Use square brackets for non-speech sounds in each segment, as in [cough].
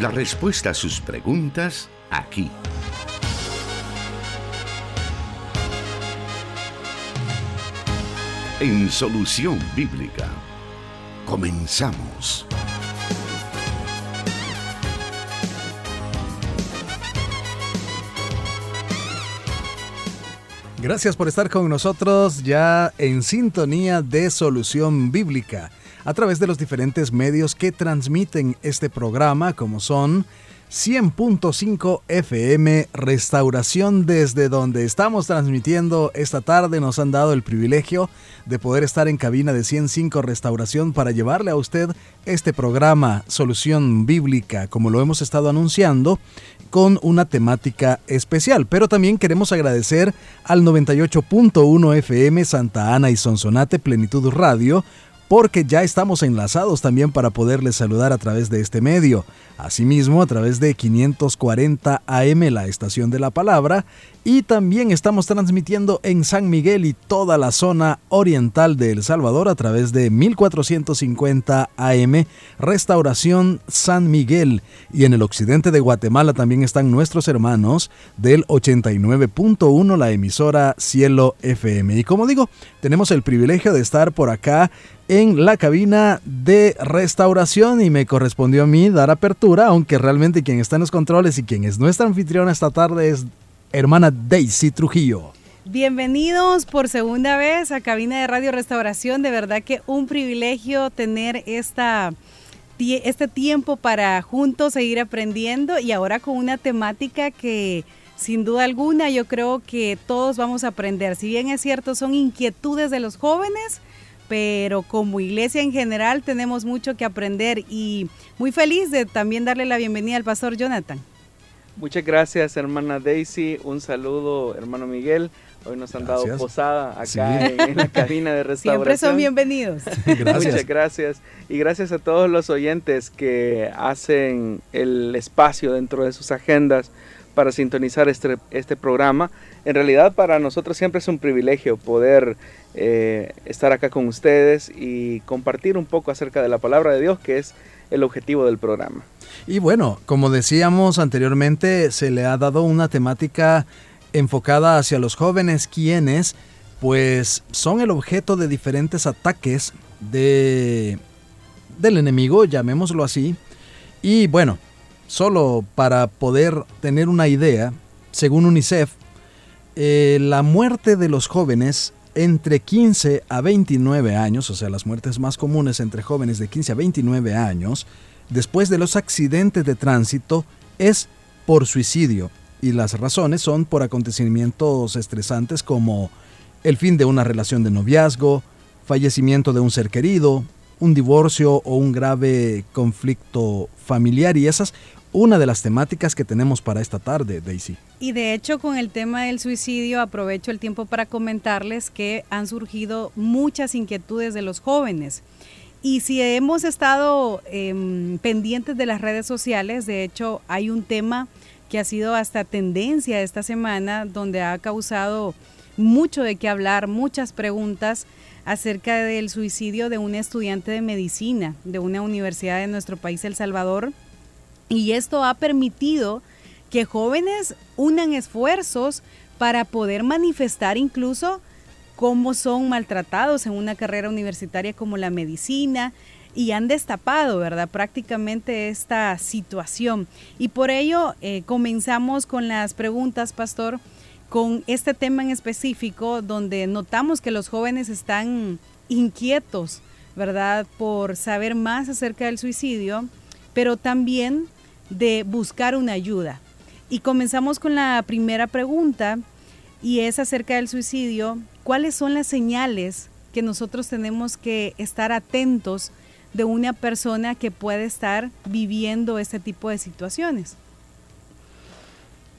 La respuesta a sus preguntas aquí. En Solución Bíblica. Comenzamos. Gracias por estar con nosotros ya en sintonía de Solución Bíblica a través de los diferentes medios que transmiten este programa como son 100.5 FM Restauración desde donde estamos transmitiendo esta tarde nos han dado el privilegio de poder estar en cabina de 105 Restauración para llevarle a usted este programa Solución Bíblica como lo hemos estado anunciando con una temática especial. Pero también queremos agradecer al 98.1 FM Santa Ana y Sonsonate Plenitud Radio porque ya estamos enlazados también para poderles saludar a través de este medio. Asimismo, a través de 540 AM, la estación de la palabra, y también estamos transmitiendo en San Miguel y toda la zona oriental de El Salvador a través de 1450 AM, Restauración San Miguel. Y en el occidente de Guatemala también están nuestros hermanos del 89.1, la emisora Cielo FM. Y como digo, tenemos el privilegio de estar por acá en la cabina de restauración y me correspondió a mí dar apertura, aunque realmente quien está en los controles y quien es nuestra anfitriona esta tarde es hermana Daisy Trujillo. Bienvenidos por segunda vez a Cabina de Radio Restauración. De verdad que un privilegio tener esta, este tiempo para juntos seguir aprendiendo y ahora con una temática que sin duda alguna yo creo que todos vamos a aprender. Si bien es cierto, son inquietudes de los jóvenes, pero como iglesia en general tenemos mucho que aprender y muy feliz de también darle la bienvenida al pastor Jonathan. Muchas gracias hermana Daisy, un saludo hermano Miguel. Hoy nos han dado posada acá en, la [laughs] cabina de restauración. Siempre son bienvenidos. [laughs] Muchas gracias. Y gracias a todos los oyentes que hacen el espacio dentro de sus agendas para sintonizar este, este programa. En realidad para nosotros siempre es un privilegio poder eh, estar acá con ustedes y compartir un poco acerca de la palabra de Dios, que es el objetivo del programa. Y bueno, como decíamos anteriormente, se le ha dado una temática enfocada hacia los jóvenes quienes pues son el objeto de diferentes ataques de del enemigo, llamémoslo así. Y bueno, solo para poder tener una idea, según UNICEF, eh, la muerte de los jóvenes entre 15 a 29 años, o sea, las muertes más comunes entre jóvenes de 15 a 29 años, después de los accidentes de tránsito, es por suicidio. Y las razones son por acontecimientos estresantes como el fin de una relación de noviazgo, fallecimiento de un ser querido, un divorcio o un grave conflicto familiar y esas una de las temáticas que tenemos para esta tarde, Daisy. Y de hecho con el tema del suicidio aprovecho el tiempo para comentarles que han surgido muchas inquietudes de los jóvenes. Y si hemos estado em, pendientes de las redes sociales, de hecho hay un tema que ha sido hasta tendencia esta semana, donde ha causado mucho de qué hablar, muchas preguntas acerca del suicidio de un estudiante de medicina de una universidad de nuestro país, El Salvador, y esto ha permitido que jóvenes unan esfuerzos para poder manifestar incluso cómo son maltratados en una carrera universitaria como la medicina y han destapado, ¿verdad? Prácticamente esta situación. Y por ello eh, comenzamos con las preguntas, pastor, con este tema en específico, donde notamos que los jóvenes están inquietos, ¿verdad? Por saber más acerca del suicidio, pero también de buscar una ayuda. Y comenzamos con la primera pregunta y es acerca del suicidio. ¿Cuáles son las señales que nosotros tenemos que estar atentos de una persona que puede estar viviendo este tipo de situaciones?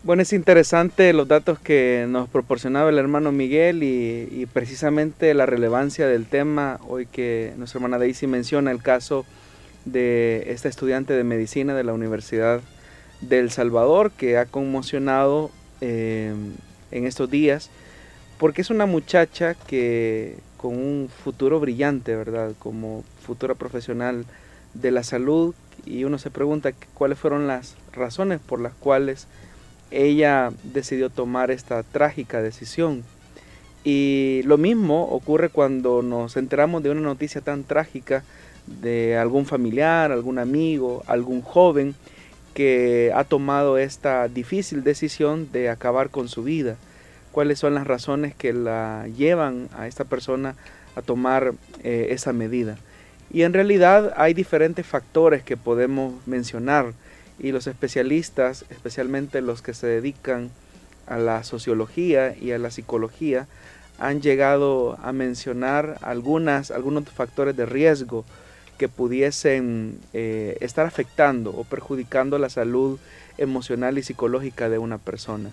Bueno, es interesante los datos que nos proporcionaba el hermano Miguel y, y, precisamente la relevancia del tema hoy que nuestra hermana Daisy menciona el caso de esta estudiante de medicina de la Universidad del Salvador que ha conmocionado eh, en estos días porque es una muchacha que con un futuro brillante, ¿verdad? Como futura profesional de la salud y uno se pregunta cuáles fueron las razones por las cuales ella decidió tomar esta trágica decisión. Y lo mismo ocurre cuando nos enteramos de una noticia tan trágica de algún familiar, algún amigo, algún joven que ha tomado esta difícil decisión de acabar con su vida. ¿Cuáles son las razones que la llevan a esta persona a tomar eh, esa medida? Y en realidad hay diferentes factores que podemos mencionar y los especialistas, especialmente los que se dedican a la sociología y a la psicología, han llegado a mencionar algunas, algunos factores de riesgo que pudiesen eh, estar afectando o perjudicando la salud emocional y psicológica de una persona.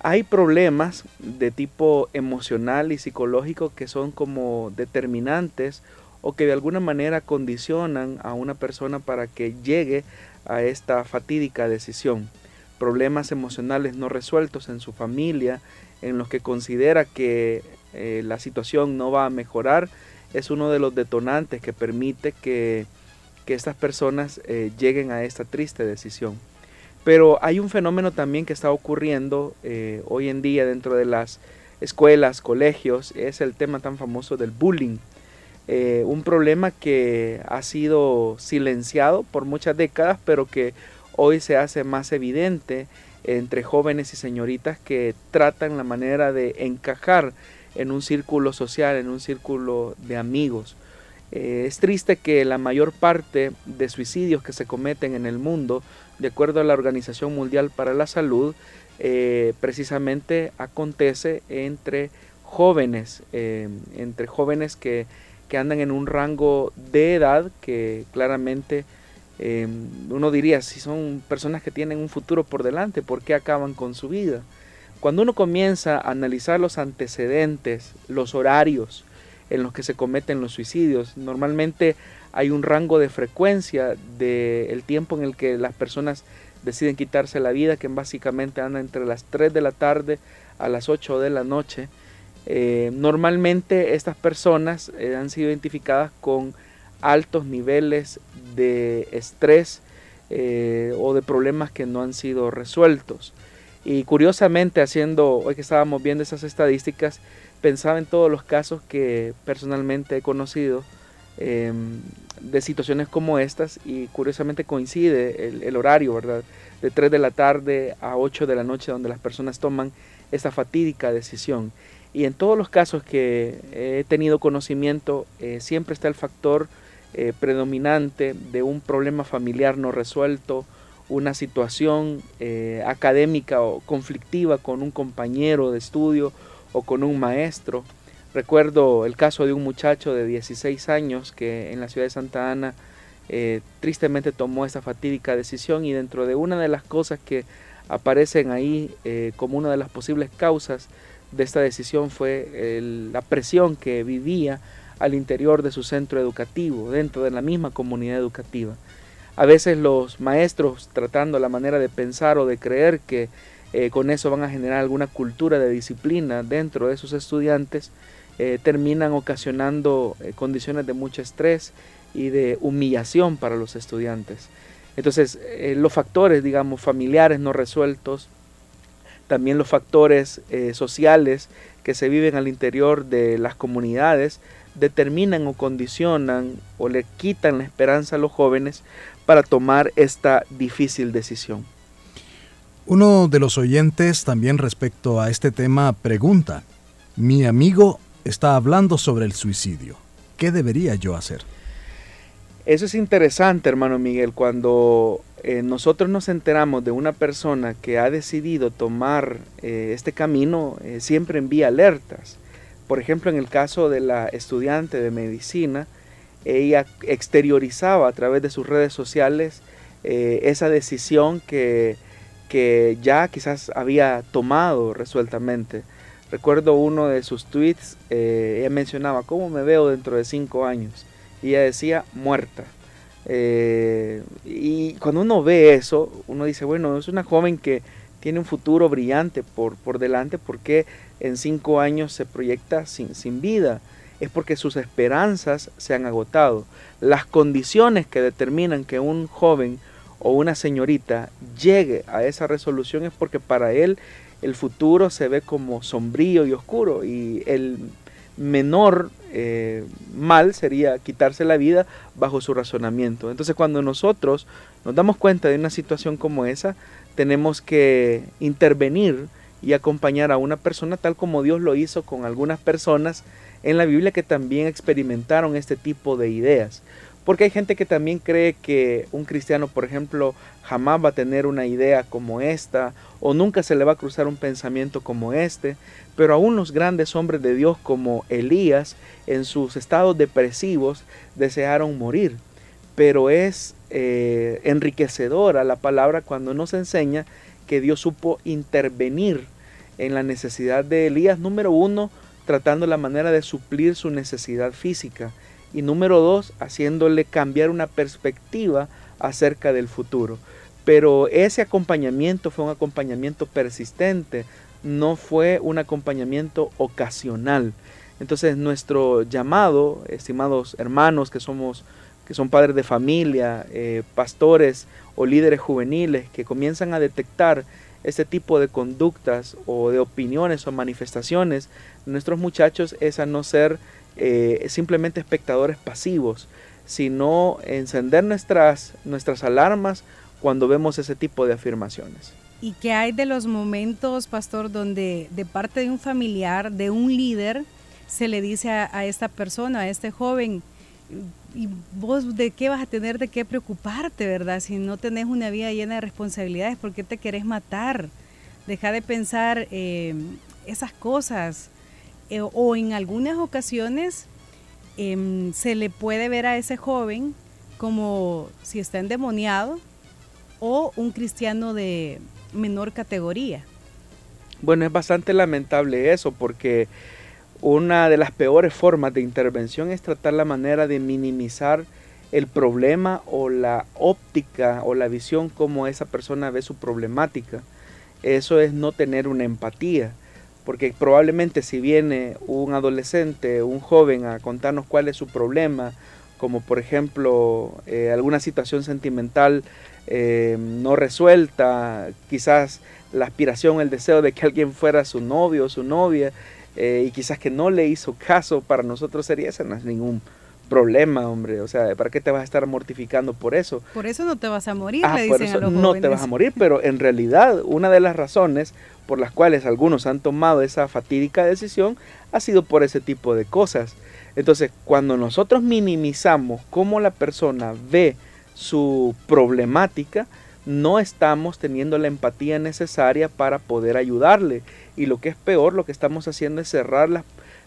Hay problemas de tipo emocional y psicológico que son como determinantes o que de alguna manera condicionan a una persona para que llegue a esta fatídica decisión. Problemas emocionales no resueltos en su familia, en los que considera que eh, la situación no va a mejorar, es uno de los detonantes que permite que, estas personas eh, lleguen a esta triste decisión. Pero hay un fenómeno también que está ocurriendo eh, hoy en día dentro de las escuelas, colegios, es el tema tan famoso del bullying. Eh, un problema que ha sido silenciado por muchas décadas, pero que hoy se hace más evidente entre jóvenes y señoritas que tratan la manera de encajar en un círculo social, en un círculo de amigos. Eh, es triste que la mayor parte de suicidios que se cometen en el mundo, de acuerdo a la Organización Mundial para la Salud, eh, precisamente acontece entre jóvenes, entre jóvenes que que andan en un rango de edad que claramente em, uno diría, si son personas que tienen un futuro por delante, ¿por qué acaban con su vida? Cuando uno comienza a analizar los antecedentes, los horarios en los que se cometen los suicidios, normalmente hay un rango de frecuencia del tiempo en el que las personas deciden quitarse la vida, que básicamente anda entre las 3 de la tarde a las 8 de la noche. Eh, normalmente estas personas eh, han sido identificadas con altos niveles de estrés eh, o de problemas que no han sido resueltos. Y curiosamente, haciendo, hoy que estábamos viendo esas estadísticas, pensaba en todos los casos que personalmente he conocido em, de situaciones como estas y curiosamente coincide el, horario, ¿verdad? De 3 de la tarde a 8 de la noche donde las personas toman esta fatídica decisión. Y en todos los casos que he tenido conocimiento, eh, siempre está el factor eh, predominante de un problema familiar no resuelto, una situación eh, académica o conflictiva con un compañero de estudio o con un maestro. Recuerdo el caso de un muchacho de 16 años que en la ciudad de Santa Ana tristemente tomó esa fatídica decisión y dentro de una de las cosas que aparecen ahí como una de las posibles causas de esta decisión fue la presión que vivía al interior de su centro educativo, dentro de la misma comunidad educativa. A veces los maestros tratando la manera de pensar o de creer que eh, con eso van a generar alguna cultura de disciplina dentro de sus estudiantes, eh, terminan ocasionando eh, condiciones de mucho estrés y de humillación para los estudiantes. Entonces, los factores, digamos, familiares no resueltos, también los factores sociales que se viven al interior de las comunidades determinan o condicionan o le quitan la esperanza a los jóvenes para tomar esta difícil decisión. Uno de los oyentes también respecto a este tema pregunta, mi amigo está hablando sobre el suicidio, ¿qué debería yo hacer? Eso es interesante, hermano Miguel, cuando eh, nosotros nos enteramos de una persona que ha decidido tomar eh, este camino, eh, siempre envía alertas. Por ejemplo, en el caso de la estudiante de medicina, ella exteriorizaba a través de sus redes sociales esa decisión que, que ya quizás había tomado resueltamente. Recuerdo uno de sus tweets, ella mencionaba, ¿cómo me veo dentro de cinco años? Y ella decía, muerta. Eh, y cuando uno ve eso, uno dice, bueno, es una joven que tiene un futuro brillante por, por delante porque en cinco años se proyecta sin, sin vida. Es porque sus esperanzas se han agotado. Las condiciones que determinan que un joven o una señorita llegue a esa resolución es porque para él el futuro se ve como sombrío y oscuro y el menor eh, mal sería quitarse la vida bajo su razonamiento. Entonces cuando nosotros nos damos cuenta de una situación como esa, tenemos que intervenir y acompañar a una persona tal como Dios lo hizo con algunas personas en la Biblia que también experimentaron este tipo de ideas. Porque hay gente que también cree que un cristiano, por ejemplo, jamás va a tener una idea como esta o nunca se le va a cruzar un pensamiento como este. Pero aún los grandes hombres de Dios como Elías, en sus estados depresivos, desearon morir. Pero es eh, enriquecedora la palabra cuando nos enseña que Dios supo intervenir en la necesidad de Elías, número uno, tratando la manera de suplir su necesidad física y número dos, haciéndole cambiar una perspectiva acerca del futuro. Pero ese acompañamiento fue un acompañamiento persistente, no fue un acompañamiento ocasional. Entonces nuestro llamado, estimados hermanos que somos que son padres de familia, eh, pastores o líderes juveniles que comienzan a detectar este tipo de conductas o de opiniones o manifestaciones, nuestros muchachos es a no ser eh, simplemente espectadores pasivos, sino encender nuestras, nuestras alarmas cuando vemos ese tipo de afirmaciones. ¿Y qué hay de los momentos, pastor, donde de parte de un familiar, de un líder, se le dice a, esta persona, a este joven, ¿y vos de qué vas a tener de qué preocuparte, verdad? Si no tenés una vida llena de responsabilidades, ¿por qué te querés matar? Deja de pensar eh, esas cosas. Eh, o en algunas ocasiones em, se le puede ver a ese joven como si está endemoniado o un cristiano de menor categoría. Bueno, es bastante lamentable eso porque una de las peores formas de intervención es tratar la manera de minimizar el problema o la óptica o la visión como esa persona ve su problemática. Eso es no tener una empatía porque probablemente si viene un adolescente, un joven a contarnos cuál es su problema, como por ejemplo eh, alguna situación sentimental eh, no resuelta, quizás la aspiración, el deseo de que alguien fuera su novio o su novia, eh, y quizás que no le hizo caso, para nosotros sería ese, no es ningún problema, hombre. O sea, ¿para qué te vas a estar mortificando por eso? Por eso no te vas a morir, ah, le dicen a los No te vas a morir, pero en realidad una de las razones por las cuales algunos han tomado esa fatídica decisión ha sido por ese tipo de cosas. Entonces, cuando nosotros minimizamos cómo la persona ve su problemática, no estamos teniendo la empatía necesaria para poder ayudarle. Y lo que es peor, lo que estamos haciendo es cerrar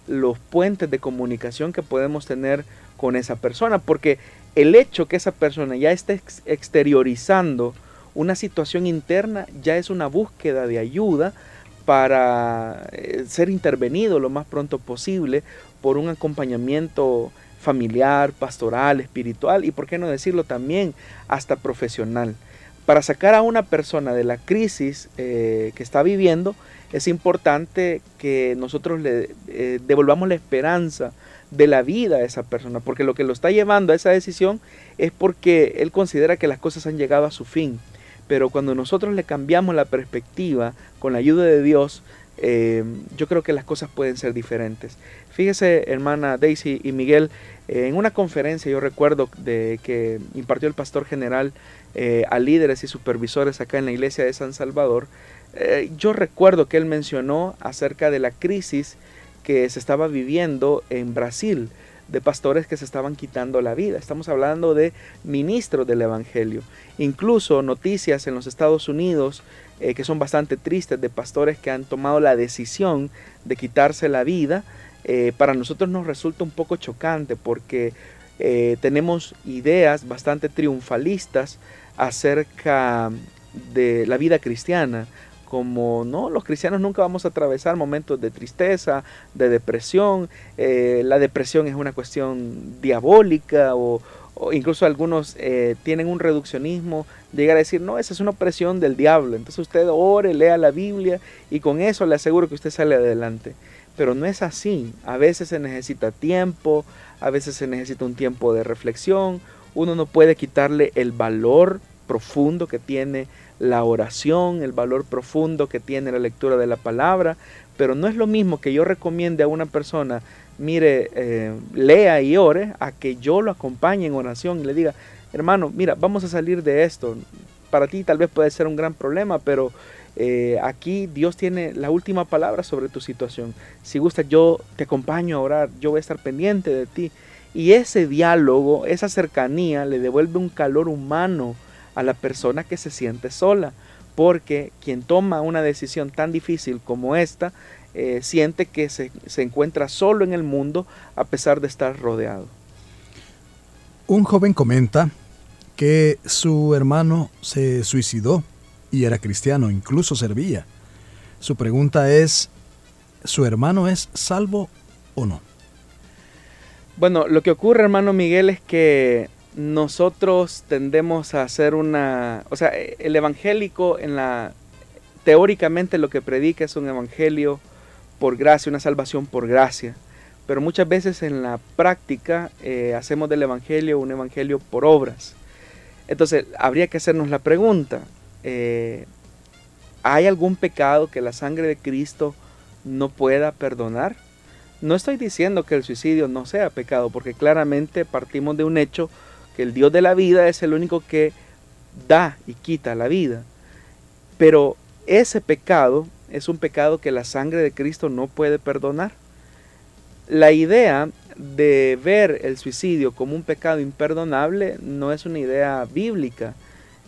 los puentes de comunicación que podemos tener con esa persona, porque el hecho que esa persona ya esté exteriorizando una situación interna ya es una búsqueda de ayuda para eh, ser intervenido lo más pronto posible por un acompañamiento familiar, pastoral, espiritual y, por qué no decirlo también, hasta profesional. Para sacar a una persona de la crisis eh, que está viviendo, es importante que nosotros le eh, devolvamos la esperanza de la vida a esa persona, porque lo que lo está llevando a esa decisión es porque él considera que las cosas han llegado a su fin. Pero cuando nosotros le cambiamos la perspectiva con la ayuda de Dios, eh, yo creo que las cosas pueden ser diferentes. Fíjese, hermana Daisy y Miguel, eh, en una conferencia yo recuerdo de que impartió el pastor general eh, a líderes y supervisores acá en la iglesia de San Salvador, yo recuerdo que él mencionó acerca de la crisis que se estaba viviendo en Brasil de pastores que se estaban quitando la vida. Estamos hablando de ministros del Evangelio. Incluso noticias en los Estados Unidos eh, que son bastante tristes de pastores que han tomado la decisión de quitarse la vida. Eh, para nosotros nos resulta un poco chocante porque eh, tenemos ideas bastante triunfalistas acerca de la vida cristiana, como no, los cristianos nunca vamos a atravesar momentos de tristeza, de depresión, eh, la depresión es una cuestión diabólica o, incluso algunos eh, tienen un reduccionismo, llegar a decir, no, esa es una opresión del diablo, entonces usted ore, lea la Biblia y con eso le aseguro que usted sale adelante. pero no es así. A veces se necesita tiempo, a veces se necesita un tiempo de reflexión. Uno no puede quitarle el valor profundo que tiene la oración, el valor profundo que tiene la lectura de la palabra, pero no es lo mismo que yo recomiende a una persona, mire, eh, lea y ore, a que yo lo acompañe en oración y le diga, hermano, mira, vamos a salir de esto. Para ti tal vez puede ser un gran problema, pero eh, aquí Dios tiene la última palabra sobre tu situación. Si gusta, yo te acompaño a orar, yo voy a estar pendiente de ti. Y ese diálogo, esa cercanía le devuelve un calor humano a la persona que se siente sola, porque quien toma una decisión tan difícil como esta, eh, siente que se, se encuentra solo en el mundo a pesar de estar rodeado. Un joven comenta que su hermano se suicidó y era cristiano, incluso servía. Su pregunta es, ¿su hermano es salvo o no? Bueno, lo que ocurre, hermano Miguel, es que nosotros tendemos a hacer una, o sea, el evangélico en la teóricamente lo que predica es un evangelio por gracia, una salvación por gracia, pero muchas veces en la práctica eh, hacemos del evangelio un evangelio por obras. Entonces, habría que hacernos la pregunta, eh, ¿hay algún pecado que la sangre de Cristo no pueda perdonar? No estoy diciendo que el suicidio no sea pecado, porque claramente partimos de un hecho que el Dios de la vida es el único que da y quita la vida. Pero ese pecado es un pecado que la sangre de Cristo no puede perdonar. La idea de ver el suicidio como un pecado imperdonable no es una idea bíblica,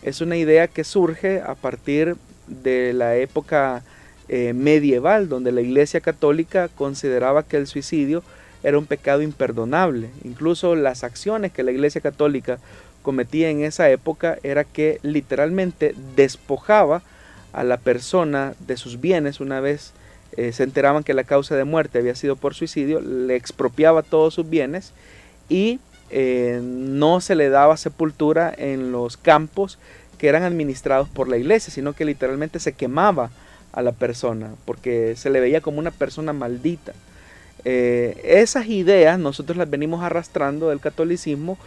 es una idea que surge a partir de la época eh, medieval, donde la Iglesia Católica consideraba que el suicidio era un pecado imperdonable. Incluso las acciones que la Iglesia Católica cometía en esa época era que literalmente despojaba a la persona de sus bienes una vez eh, se enteraban que la causa de muerte había sido por suicidio, le expropiaba todos sus bienes y eh, no se le daba sepultura en los campos que eran administrados por la iglesia, sino que literalmente se quemaba a la persona porque se le veía como una persona maldita. Eh, esas ideas nosotros las venimos arrastrando del catolicismo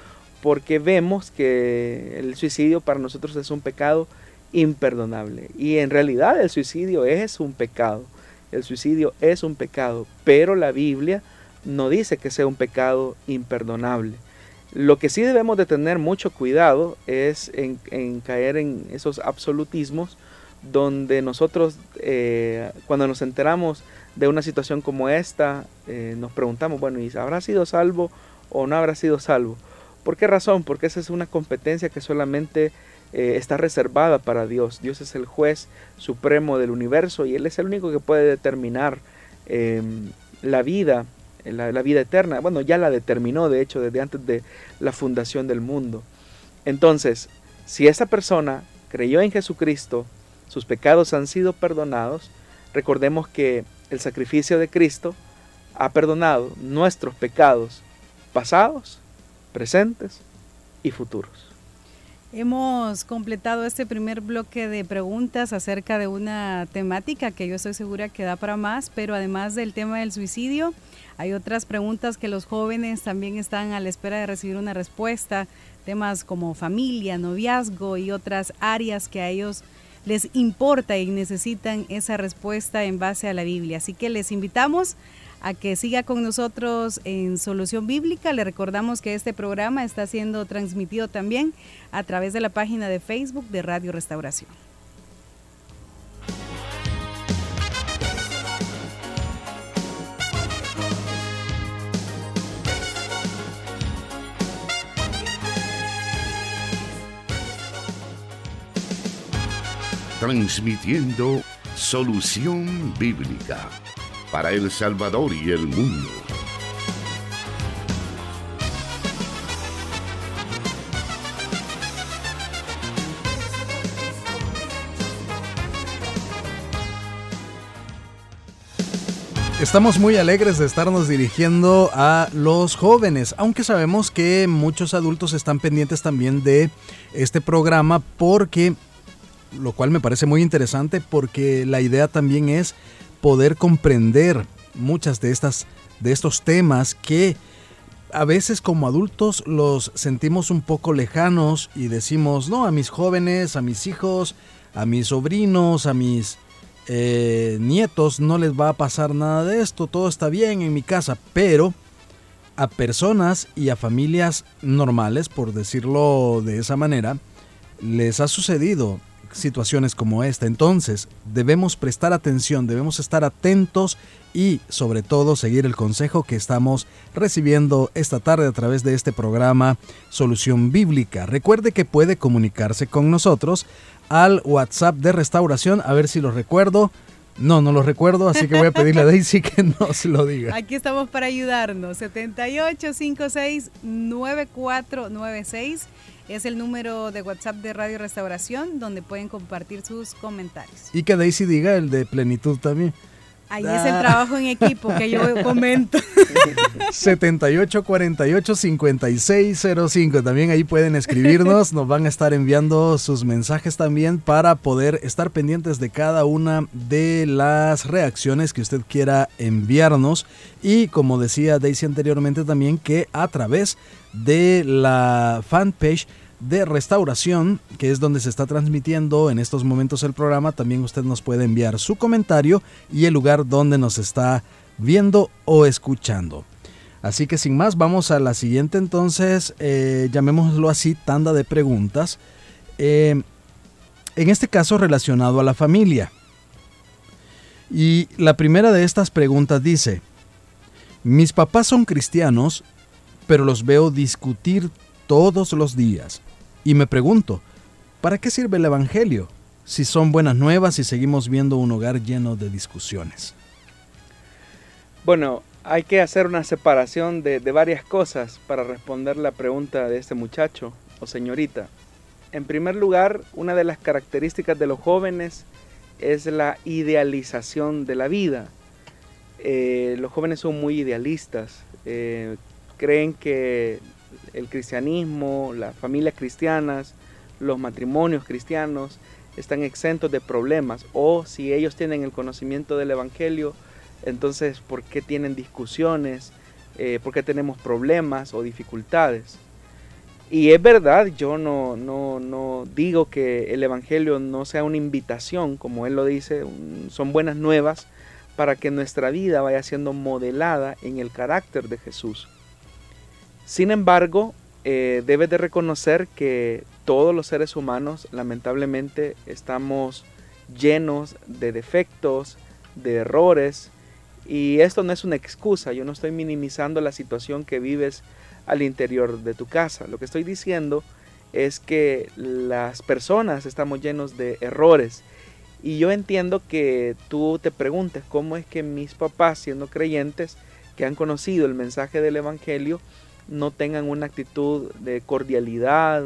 porque vemos que el suicidio para nosotros es un pecado imperdonable. Y en realidad el suicidio es un pecado. El suicidio es un pecado, pero la Biblia no dice que sea un pecado imperdonable. Lo que sí debemos de tener mucho cuidado es en, caer en esos absolutismos donde nosotros eh, cuando nos enteramos de una situación como esta, eh, nos preguntamos, bueno, ¿y habrá sido salvo o no habrá sido salvo? ¿Por qué razón? Porque esa es una competencia que solamente eh, está reservada para Dios. Dios es el juez supremo del universo y Él es el único que puede determinar em, la vida, la, la, vida eterna. Bueno, ya la determinó, de hecho, desde antes de la fundación del mundo. Entonces, si esa persona creyó en Jesucristo, sus pecados han sido perdonados, recordemos que el sacrificio de Cristo ha perdonado nuestros pecados pasados, presentes y futuros. Hemos completado este primer bloque de preguntas acerca de una temática que yo estoy segura que da para más, pero además del tema del suicidio, hay otras preguntas que los jóvenes también están a la espera de recibir una respuesta, temas como familia, noviazgo y otras áreas que a ellos les importa y necesitan esa respuesta en base a la Biblia. Así que les invitamos a que siga con nosotros en Solución Bíblica. Le recordamos que este programa está siendo transmitido también a través de la página de Facebook de Radio Restauración. Transmitiendo solución bíblica para El Salvador y el mundo. Estamos muy alegres de estarnos dirigiendo a los jóvenes, aunque sabemos que muchos adultos están pendientes también de este programa porque lo cual me parece muy interesante porque la idea también es poder comprender muchas de estas de estos temas que a veces como adultos los sentimos un poco lejanos y decimos, no, a mis jóvenes, a mis hijos, a mis sobrinos, a mis eh, nietos no les va a pasar nada de esto, todo está bien en mi casa, pero a personas y a familias normales, por decirlo de esa manera, les ha sucedido situaciones como esta. Entonces, debemos prestar atención, debemos estar atentos y sobre todo seguir el consejo que estamos recibiendo esta tarde a través de este programa Solución Bíblica. Recuerde que puede comunicarse con nosotros al WhatsApp de restauración, a ver si lo recuerdo. No, no lo recuerdo, así que voy a pedirle a [laughs] Daisy que nos lo diga. Aquí estamos para ayudarnos. 7856-9496 es el número de WhatsApp de Radio Restauración donde pueden compartir sus comentarios. Y que Daisy diga el de plenitud también. Ahí es el trabajo en equipo que yo [laughs] comento. 7848-5605. También ahí pueden escribirnos. Nos van a estar enviando sus mensajes también para poder estar pendientes de cada una de las reacciones que usted quiera enviarnos. Y como decía Daisy anteriormente también, que a través de la fanpage de restauración, que es donde se está transmitiendo en estos momentos el programa, también usted nos puede enviar su comentario y el lugar donde nos está viendo o escuchando. Así que sin más, vamos a la siguiente entonces, eh, llamémoslo así, tanda de preguntas. Eh, en este caso relacionado a la familia. Y la primera de estas preguntas dice, mis papás son cristianos, pero los veo discutir todos los días. Y me pregunto, ¿para qué sirve el Evangelio si son buenas nuevas y seguimos viendo un hogar lleno de discusiones? Bueno, hay que hacer una separación de, varias cosas para responder la pregunta de este muchacho o señorita. En primer lugar, una de las características de los jóvenes es la idealización de la vida. Eh, los jóvenes son muy idealistas, eh, creen que el cristianismo, las familias cristianas, los matrimonios cristianos están exentos de problemas o si ellos tienen el conocimiento del Evangelio, entonces ¿por qué tienen discusiones? Eh, ¿Por qué tenemos problemas o dificultades? Y es verdad, yo no, no, no digo que el Evangelio no sea una invitación, como él lo dice, son buenas nuevas para que nuestra vida vaya siendo modelada en el carácter de Jesús. Sin embargo, eh, debes de reconocer que todos los seres humanos lamentablemente estamos llenos de defectos, de errores, y esto no es una excusa, yo no estoy minimizando la situación que vives al interior de tu casa. Lo que estoy diciendo es que las personas estamos llenos de errores. Y yo entiendo que tú te preguntes cómo es que mis papás, siendo creyentes, que han conocido el mensaje del Evangelio, no tengan una actitud de cordialidad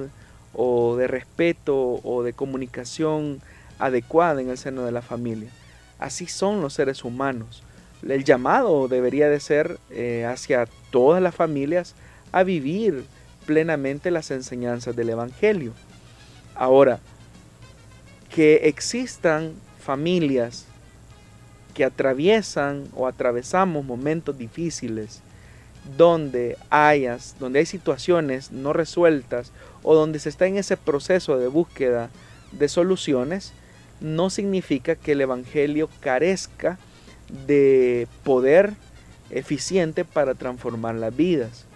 o de respeto o de comunicación adecuada en el seno de la familia. Así son los seres humanos. El llamado debería de ser eh, hacia todas las familias a vivir plenamente las enseñanzas del Evangelio. Ahora, que existan familias que atraviesan o atravesamos momentos difíciles, donde hayas, donde hay situaciones no resueltas o donde se está en ese proceso de búsqueda de soluciones, no significa que el Evangelio carezca de poder eficiente para transformar las vidas.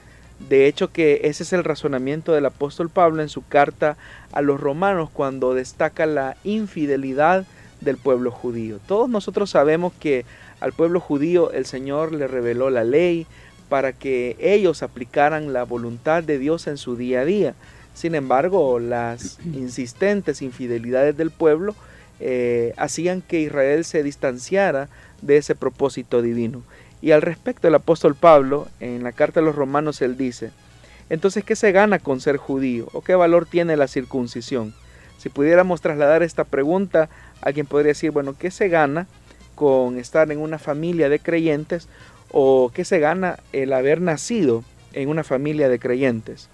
De hecho que ese es el razonamiento del apóstol Pablo en su carta a los romanos cuando destaca la infidelidad del pueblo judío. Todos nosotros sabemos que al pueblo judío el Señor le reveló la ley, para que ellos aplicaran la voluntad de Dios en su día a día. Sin embargo, las [clears throat] insistentes infidelidades del pueblo eh, hacían que Israel se distanciara de ese propósito divino. Y al respecto, el apóstol Pablo, en la carta a los romanos, él dice, entonces, ¿qué se gana con ser judío? ¿O qué valor tiene la circuncisión? Si pudiéramos trasladar esta pregunta, alguien podría decir, bueno, ¿qué se gana con estar en una familia de creyentes o qué se gana el haber nacido en una familia de creyentes.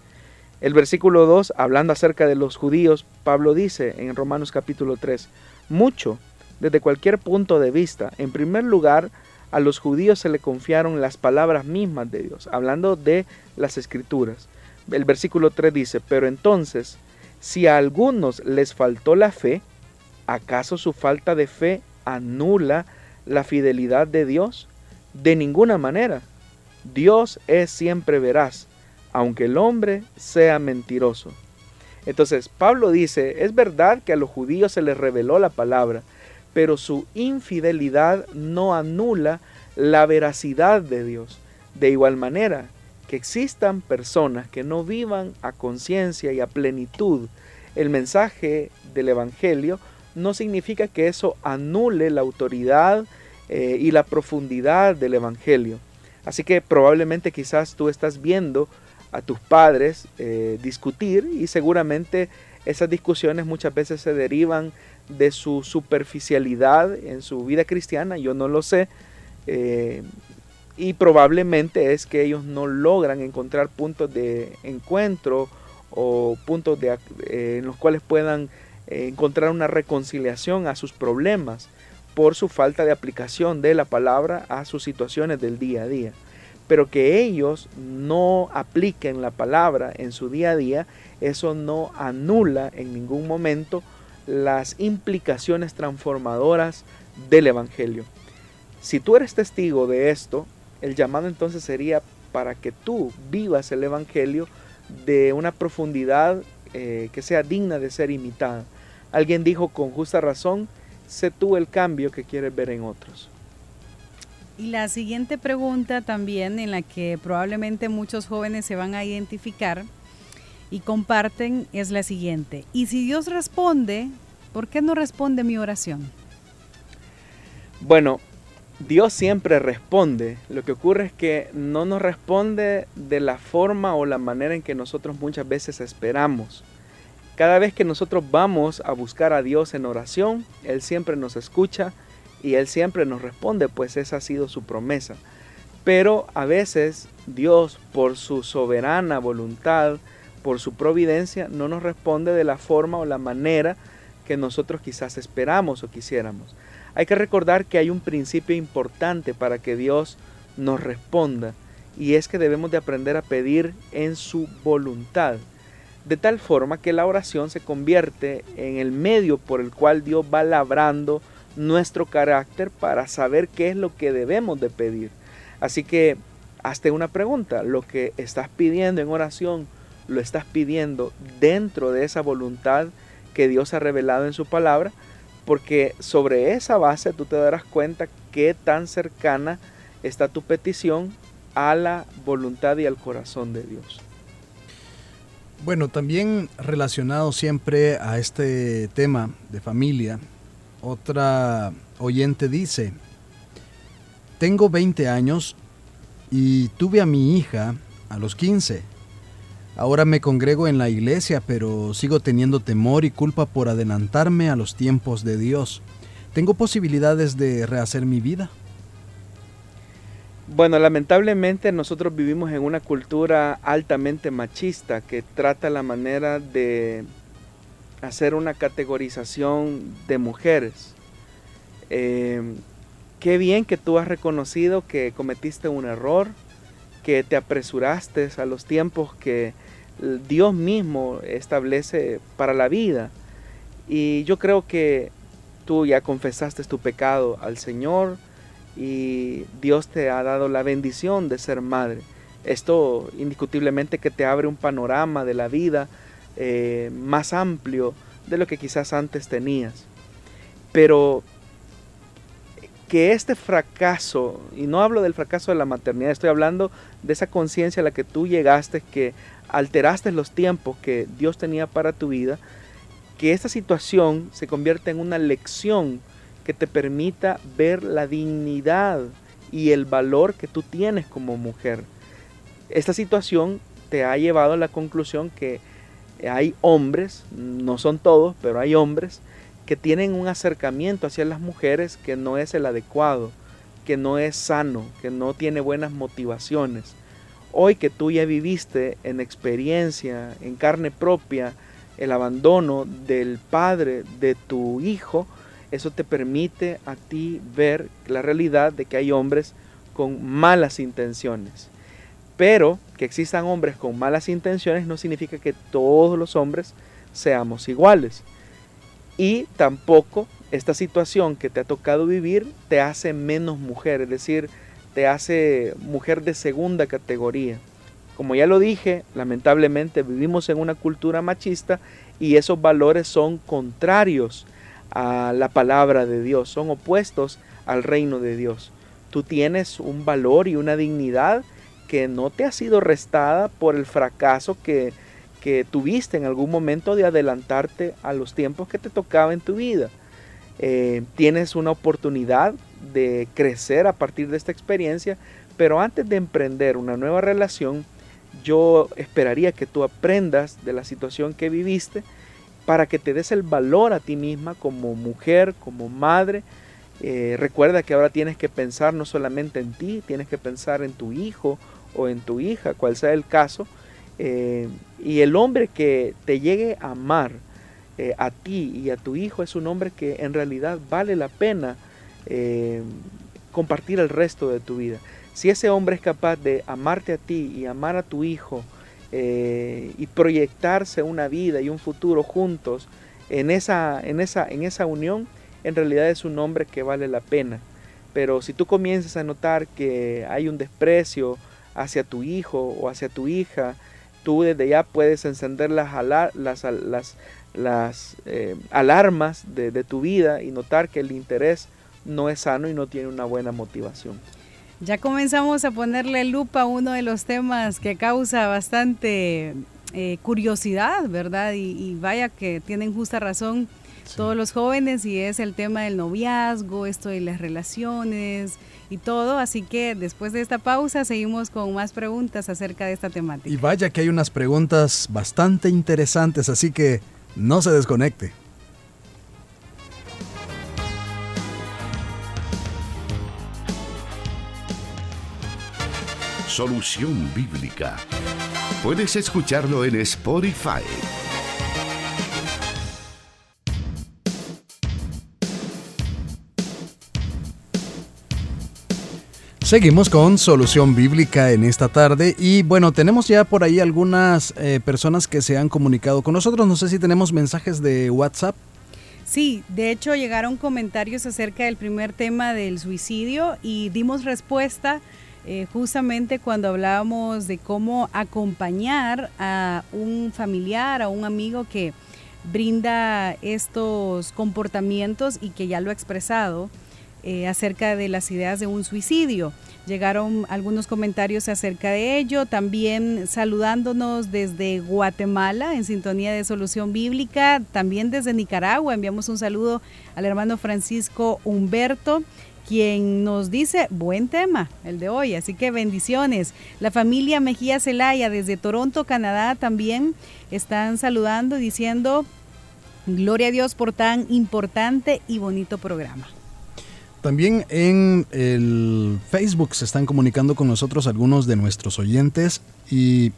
El versículo 2, hablando acerca de los judíos, Pablo dice en Romanos capítulo 3, mucho, desde cualquier punto de vista, en primer lugar, a los judíos se le confiaron las palabras mismas de Dios, hablando de las escrituras. El versículo 3 dice, pero entonces, si a algunos les faltó la fe, ¿acaso su falta de fe anula la fidelidad de Dios? De ninguna manera. Dios es siempre veraz, aunque el hombre sea mentiroso. Entonces, Pablo dice, es verdad que a los judíos se les reveló la palabra, pero su infidelidad no anula la veracidad de Dios. De igual manera, que existan personas que no vivan a conciencia y a plenitud el mensaje del Evangelio, no significa que eso anule la autoridad eh, y la profundidad del Evangelio. Así que probablemente quizás tú estás viendo a tus padres eh, discutir y seguramente esas discusiones muchas veces se derivan de su superficialidad en su vida cristiana, yo no lo sé, eh, y probablemente es que ellos no logran encontrar puntos de encuentro o puntos en los cuales puedan encontrar una reconciliación a sus problemas por su falta de aplicación de la palabra a sus situaciones del día a día. Pero que ellos no apliquen la palabra en su día a día, eso no anula en ningún momento las implicaciones transformadoras del Evangelio. Si tú eres testigo de esto, el llamado entonces sería para que tú vivas el Evangelio de una profundidad eh, que sea digna de ser imitada. Alguien dijo con justa razón, sé tú el cambio que quieres ver en otros. Y la siguiente pregunta también en la que probablemente muchos jóvenes se van a identificar y comparten es la siguiente. Y si Dios responde, ¿por qué no responde mi oración? Bueno, Dios siempre responde. Lo que ocurre es que no nos responde de la forma o la manera en que nosotros muchas veces esperamos. Cada vez que nosotros vamos a buscar a Dios en oración, Él siempre nos escucha y Él siempre nos responde, pues esa ha sido su promesa. Pero a veces Dios, por su soberana voluntad, por su providencia, no nos responde de la forma o la manera que nosotros quizás esperamos o quisiéramos. Hay que recordar que hay un principio importante para que Dios nos responda y es que debemos de aprender a pedir en su voluntad, de tal forma que la oración se convierte en el medio por el cual Dios va labrando nuestro carácter para saber qué es lo que debemos de pedir. Así que hazte una pregunta, lo que estás pidiendo en oración, lo estás pidiendo dentro de esa voluntad que Dios ha revelado en su palabra, porque sobre esa base tú te darás cuenta qué tan cercana está tu petición a la voluntad y al corazón de Dios. Bueno, también relacionado siempre a este tema de familia, otra oyente dice, tengo 20 años y tuve a mi hija a los 15. Ahora me congrego en la iglesia, pero sigo teniendo temor y culpa por adelantarme a los tiempos de Dios. ¿Tengo posibilidades de rehacer mi vida? Bueno, lamentablemente nosotros vivimos en una cultura altamente machista que trata la manera de hacer una categorización de mujeres. Eh, qué bien que tú has reconocido que cometiste un error, que te apresuraste a los tiempos que Dios mismo establece para la vida. Y yo creo que tú ya confesaste tu pecado al Señor y Dios te ha dado la bendición de ser madre. Esto indiscutiblemente que te abre un panorama de la vida eh, más amplio de lo que quizás antes tenías. Pero que este fracaso, y no hablo del fracaso de la maternidad, estoy hablando de esa conciencia a la que tú llegaste, que alteraste los tiempos que Dios tenía para tu vida, que esta situación se convierta en una lección que te permita ver la dignidad y el valor que tú tienes como mujer. Esta situación te ha llevado a la conclusión que hay hombres, no son todos, pero hay hombres que tienen un acercamiento hacia las mujeres que no es el adecuado, que no es sano, que no tiene buenas motivaciones. Hoy que tú ya viviste en experiencia, en carne propia, el abandono del padre de tu hijo, eso te permite a ti ver la realidad de que hay hombres con malas intenciones. Pero que existan hombres con malas intenciones no significa que todos los hombres seamos iguales. Y tampoco esta situación que te ha tocado vivir te hace menos mujer, es decir, te hace mujer de segunda categoría. Como ya lo dije, lamentablemente vivimos en una cultura machista y esos valores son contrarios a la palabra de Dios, son opuestos al reino de Dios. Tú tienes un valor y una dignidad que no te ha sido restada por el fracaso que, que tuviste en algún momento de adelantarte a los tiempos que te tocaba en tu vida. Eh, tienes una oportunidad de crecer a partir de esta experiencia, pero antes de emprender una nueva relación, yo esperaría que tú aprendas de la situación que viviste para que te des el valor a ti misma como mujer, como madre. Eh, recuerda que ahora tienes que pensar no solamente en ti, tienes que pensar en tu hijo o en tu hija, cual sea el caso. Eh, y el hombre que te llegue a amar eh, a ti y a tu hijo es un hombre que en realidad vale la pena compartir el resto de tu vida. Si ese hombre es capaz de amarte a ti y amar a tu hijo eh, y proyectarse una vida y un futuro juntos en esa, en, esa, en esa unión, en realidad es un hombre que vale la pena. Pero si tú comienzas a notar que hay un desprecio hacia tu hijo o hacia tu hija, tú desde ya puedes encender las, las, las, las eh, alarmas de tu vida y notar que el interés no es sano y no tiene una buena motivación. Ya comenzamos a ponerle lupa a uno de los temas que causa bastante eh, curiosidad, ¿verdad? Y, vaya que tienen justa razón todos los jóvenes y es el tema del noviazgo, esto de las relaciones y todo. Así que después de esta pausa seguimos con más preguntas acerca de esta temática. Y vaya que hay unas preguntas bastante interesantes, así que no se desconecte. Solución Bíblica. Puedes escucharlo en Spotify. Seguimos con Solución Bíblica en esta tarde y bueno, tenemos ya por ahí algunas eh, personas que se han comunicado con nosotros. No sé si tenemos mensajes de WhatsApp. Sí, de hecho llegaron comentarios acerca del primer tema del suicidio y dimos respuesta eh, justamente cuando hablábamos de cómo acompañar a un familiar, a un amigo que brinda estos comportamientos y que ya lo ha expresado eh, acerca de las ideas de un suicidio. Llegaron algunos comentarios acerca de ello, también saludándonos desde Guatemala en sintonía de Solución Bíblica, también desde Nicaragua enviamos un saludo al hermano Francisco Humberto quien nos dice, buen tema el de hoy, así que bendiciones. La familia Mejía Celaya desde Toronto, Canadá también están saludando diciendo, gloria a Dios por tan importante y bonito programa. También en el Facebook se están comunicando con nosotros algunos de nuestros oyentes y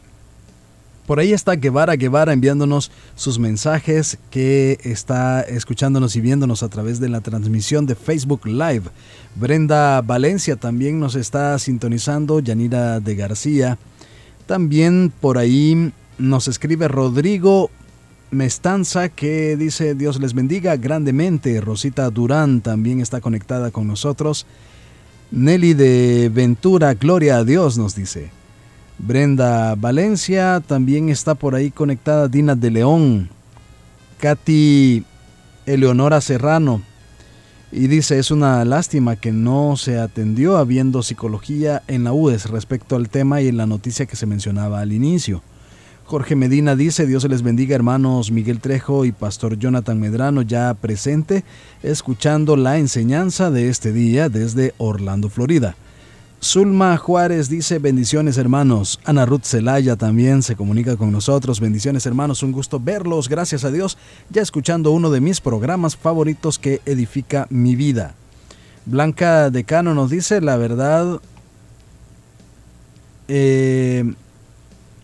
por ahí está Guevara Guevara enviándonos sus mensajes que está escuchándonos y viéndonos a través de la transmisión de Facebook Live. Brenda Valencia también nos está sintonizando, Yanira de García. También por ahí nos escribe Rodrigo Mestanza que dice Dios les bendiga grandemente. Rosita Durán también está conectada con nosotros. Nelly de Ventura, gloria a Dios nos dice. Brenda Valencia, también está por ahí conectada Dina de León, Katy Eleonora Serrano, y dice, es una lástima que no se atendió habiendo psicología en la UES respecto al tema y en la noticia que se mencionaba al inicio. Jorge Medina dice, Dios les bendiga hermanos Miguel Trejo y Pastor Jonathan Medrano ya presente, escuchando la enseñanza de este día desde Orlando, Florida. Zulma Juárez dice bendiciones hermanos. Ana Ruth Zelaya también se comunica con nosotros. Bendiciones hermanos, un gusto verlos. Gracias a Dios, ya escuchando uno de mis programas favoritos que edifica mi vida. Blanca Decano nos dice la verdad. Eh,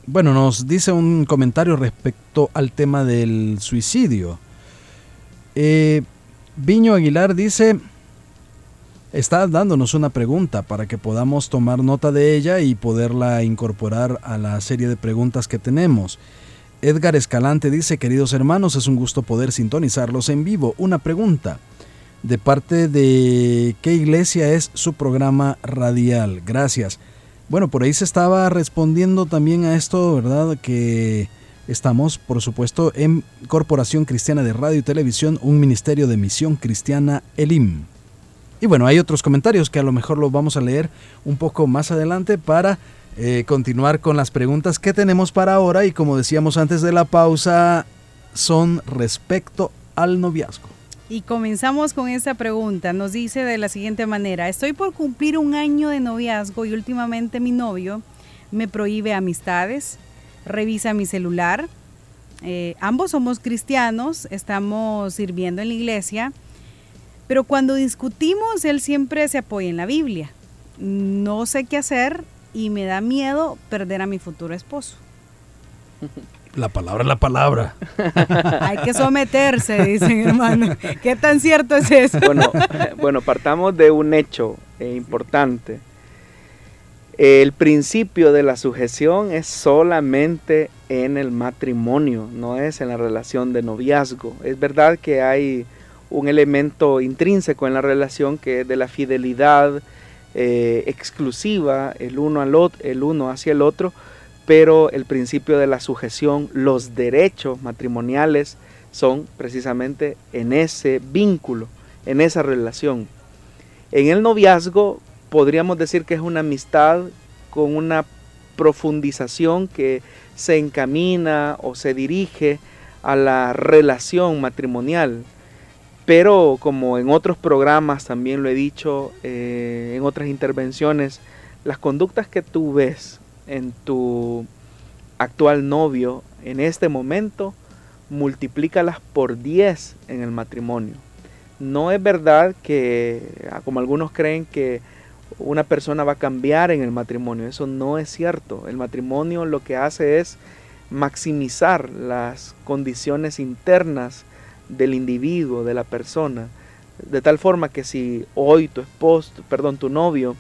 bueno, nos dice un comentario respecto al tema del suicidio. Eh, Viño Aguilar dice, está dándonos una pregunta para que podamos tomar nota de ella y poderla incorporar a la serie de preguntas que tenemos. Edgar Escalante dice, queridos hermanos, es un gusto poder sintonizarlos en vivo. Una pregunta, ¿de parte de qué iglesia es su programa radial? Gracias. Bueno, por ahí se estaba respondiendo también a esto, ¿verdad? Que estamos, por supuesto, en Corporación Cristiana de Radio y Televisión, un ministerio de misión cristiana, ELIM. Y bueno, hay otros comentarios que a lo mejor los vamos a leer un poco más adelante para eh, continuar con las preguntas que tenemos para ahora y como decíamos antes de la pausa, son respecto al noviazgo. Y comenzamos con esta pregunta. Nos dice de la siguiente manera, estoy por cumplir un año de noviazgo y últimamente mi novio me prohíbe amistades, revisa mi celular. Eh, ambos somos cristianos, estamos sirviendo en la iglesia, pero cuando discutimos él siempre se apoya en la Biblia. No sé qué hacer y me da miedo perder a mi futuro esposo. La palabra es la palabra. [laughs] Hay que someterse, dicen hermano. ¿Qué tan cierto es eso? Bueno, bueno partamos de un hecho eh, importante. El principio de la sujeción es solamente en el matrimonio, no es en la relación de noviazgo. Es verdad que hay un elemento intrínseco en la relación que es de la fidelidad, eh, exclusiva el uno, al otro, el uno hacia el otro, pero el principio de la sujeción, los derechos matrimoniales son precisamente en ese vínculo, en esa relación. En el noviazgo podríamos decir que es una amistad con una profundización que se encamina o se dirige a la relación matrimonial. Pero como en otros programas también lo he dicho, eh, en otras intervenciones, las conductas que tú ves en tu actual novio en este momento, multiplícalas por 10 en el matrimonio. No es verdad que, ah, como algunos creen, que una persona va a cambiar en el matrimonio. Eso no es cierto. El matrimonio lo que hace es maximizar las condiciones internas del individuo, de la persona, de tal forma que si hoy tu esposo, perdón, tu novio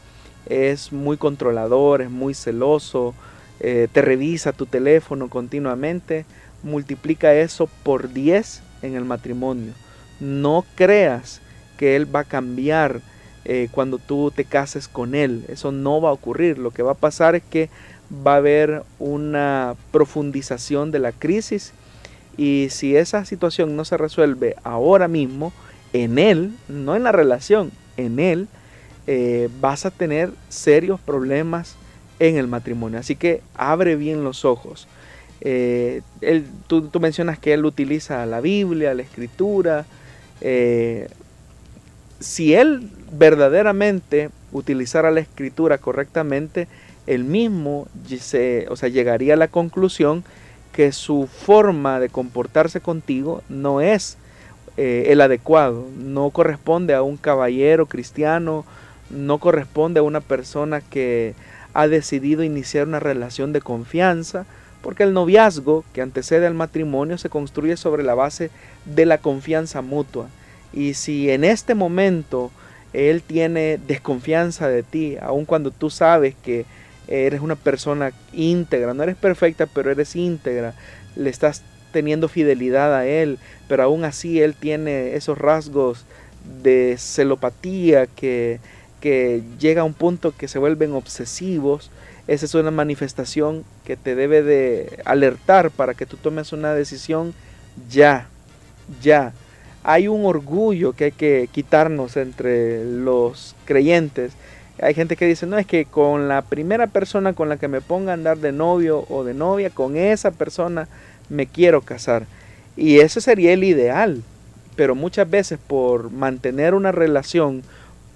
es muy controlador, es muy celoso, eh, te revisa tu teléfono continuamente, multiplica eso por 10 en el matrimonio. No creas que él va a cambiar eh, cuando tú te cases con él. Eso no va a ocurrir. Lo que va a pasar es que va a haber una profundización de la crisis y si esa situación no se resuelve ahora mismo, en él, no en la relación, en él, eh, vas a tener serios problemas en el matrimonio. Así que abre bien los ojos. Eh, tú, mencionas que él utiliza la Biblia, la escritura. Eh, si él verdaderamente utilizara la escritura correctamente, él mismo se, o sea, llegaría a la conclusión que su forma de comportarse contigo no es eh, el adecuado, no corresponde a un caballero cristiano, no corresponde a una persona que ha decidido iniciar una relación de confianza, porque el noviazgo que antecede al matrimonio se construye sobre la base de la confianza mutua. Y si en este momento él tiene desconfianza de ti, aun cuando tú sabes que eres una persona íntegra, no eres perfecta, pero eres íntegra, le estás teniendo fidelidad a Él, pero aún así Él tiene esos rasgos de celopatía que, que llega a un punto que se vuelven obsesivos, esa es una manifestación que te debe de alertar para que tú tomes una decisión ya, ya. Hay un orgullo que hay que quitarnos entre los creyentes hay gente que dice, no, es que con la primera persona con la que me ponga a andar de novio o de novia, con esa persona me quiero casar. Y ese sería el ideal. Pero muchas veces por mantener una relación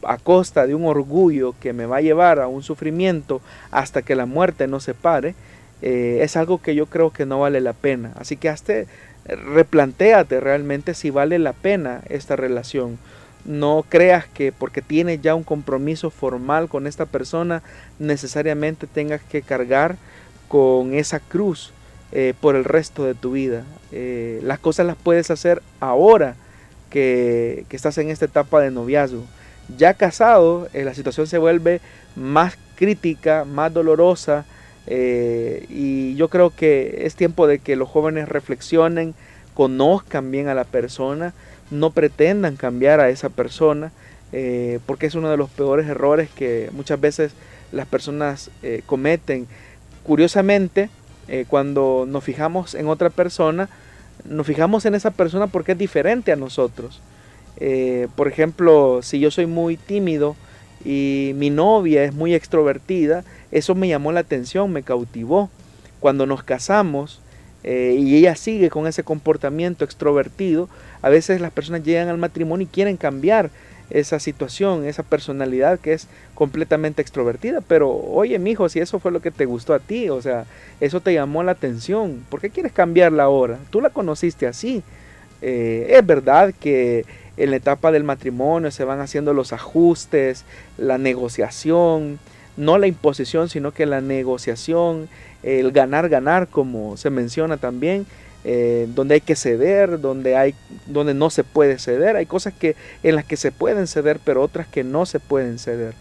a costa de un orgullo que me va a llevar a un sufrimiento hasta que la muerte nos separe, eh, es algo que yo creo que no vale la pena. Así que hasta replantéate realmente si vale la pena esta relación no creas que porque tienes ya un compromiso formal con esta persona, necesariamente tengas que cargar con esa cruz eh, por el resto de tu vida. Eh, las cosas las puedes hacer ahora que, estás en esta etapa de noviazgo. Ya casado, eh, la situación se vuelve más crítica, más dolorosa, y yo creo que es tiempo de que los jóvenes reflexionen, conozcan bien a la persona, no pretendan cambiar a esa persona, eh, porque es uno de los peores errores que muchas veces las personas eh, cometen. Curiosamente, cuando nos fijamos en otra persona, nos fijamos en esa persona porque es diferente a nosotros. por ejemplo, si yo soy muy tímido, y mi novia es muy extrovertida, eso me llamó la atención, me cautivó. Cuando nos casamos eh, y ella sigue con ese comportamiento extrovertido, a veces las personas llegan al matrimonio y quieren cambiar esa situación, esa personalidad que es completamente extrovertida. Pero oye, mi hijo, si eso fue lo que te gustó a ti, o sea, eso te llamó la atención, ¿por qué quieres cambiarla ahora? Tú la conociste así. Eh, es verdad que en la etapa del matrimonio se van haciendo los ajustes, la negociación, no la imposición, sino que la negociación, el ganar, ganar, como se menciona también, eh, donde hay que ceder, donde, hay, donde no se puede ceder. Hay cosas que, en las que se pueden ceder, pero otras que no se pueden ceder.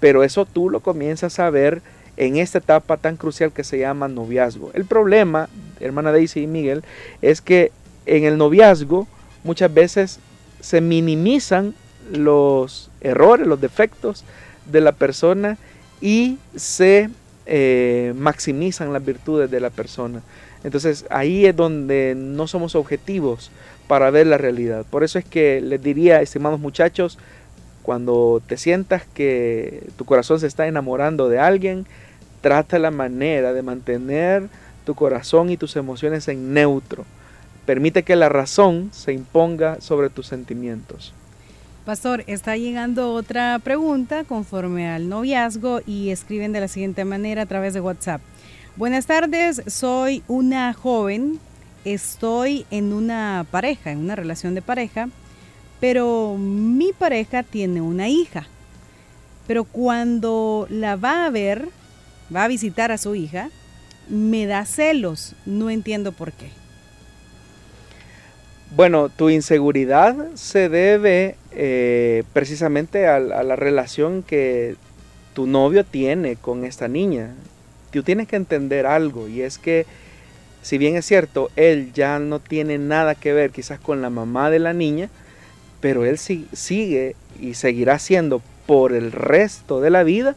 Pero eso tú lo comienzas a ver en esta etapa tan crucial que se llama noviazgo. El problema, hermana Daisy y Miguel, es que en el noviazgo muchas veces se minimizan los errores, los defectos de la persona y se eh, maximizan las virtudes de la persona. Entonces ahí es donde no somos objetivos para ver la realidad. Por eso es que les diría, estimados muchachos, cuando te sientas que tu corazón se está enamorando de alguien, trata la manera de mantener tu corazón y tus emociones en neutro Permite que la razón se imponga sobre tus sentimientos. Pastor, está llegando otra pregunta conforme al noviazgo y escriben de la siguiente manera a través de WhatsApp. Buenas tardes, soy una joven, estoy en una pareja, en una relación de pareja, pero mi pareja tiene una hija. Pero cuando la va a ver, va a visitar a su hija, me da celos, no entiendo por qué. Bueno, tu inseguridad se debe eh, precisamente a, la relación que tu novio tiene con esta niña. Tú tienes que entender algo y es que si bien es cierto, él ya no tiene nada que ver quizás con la mamá de la niña, pero él sigue y seguirá siendo por el resto de la vida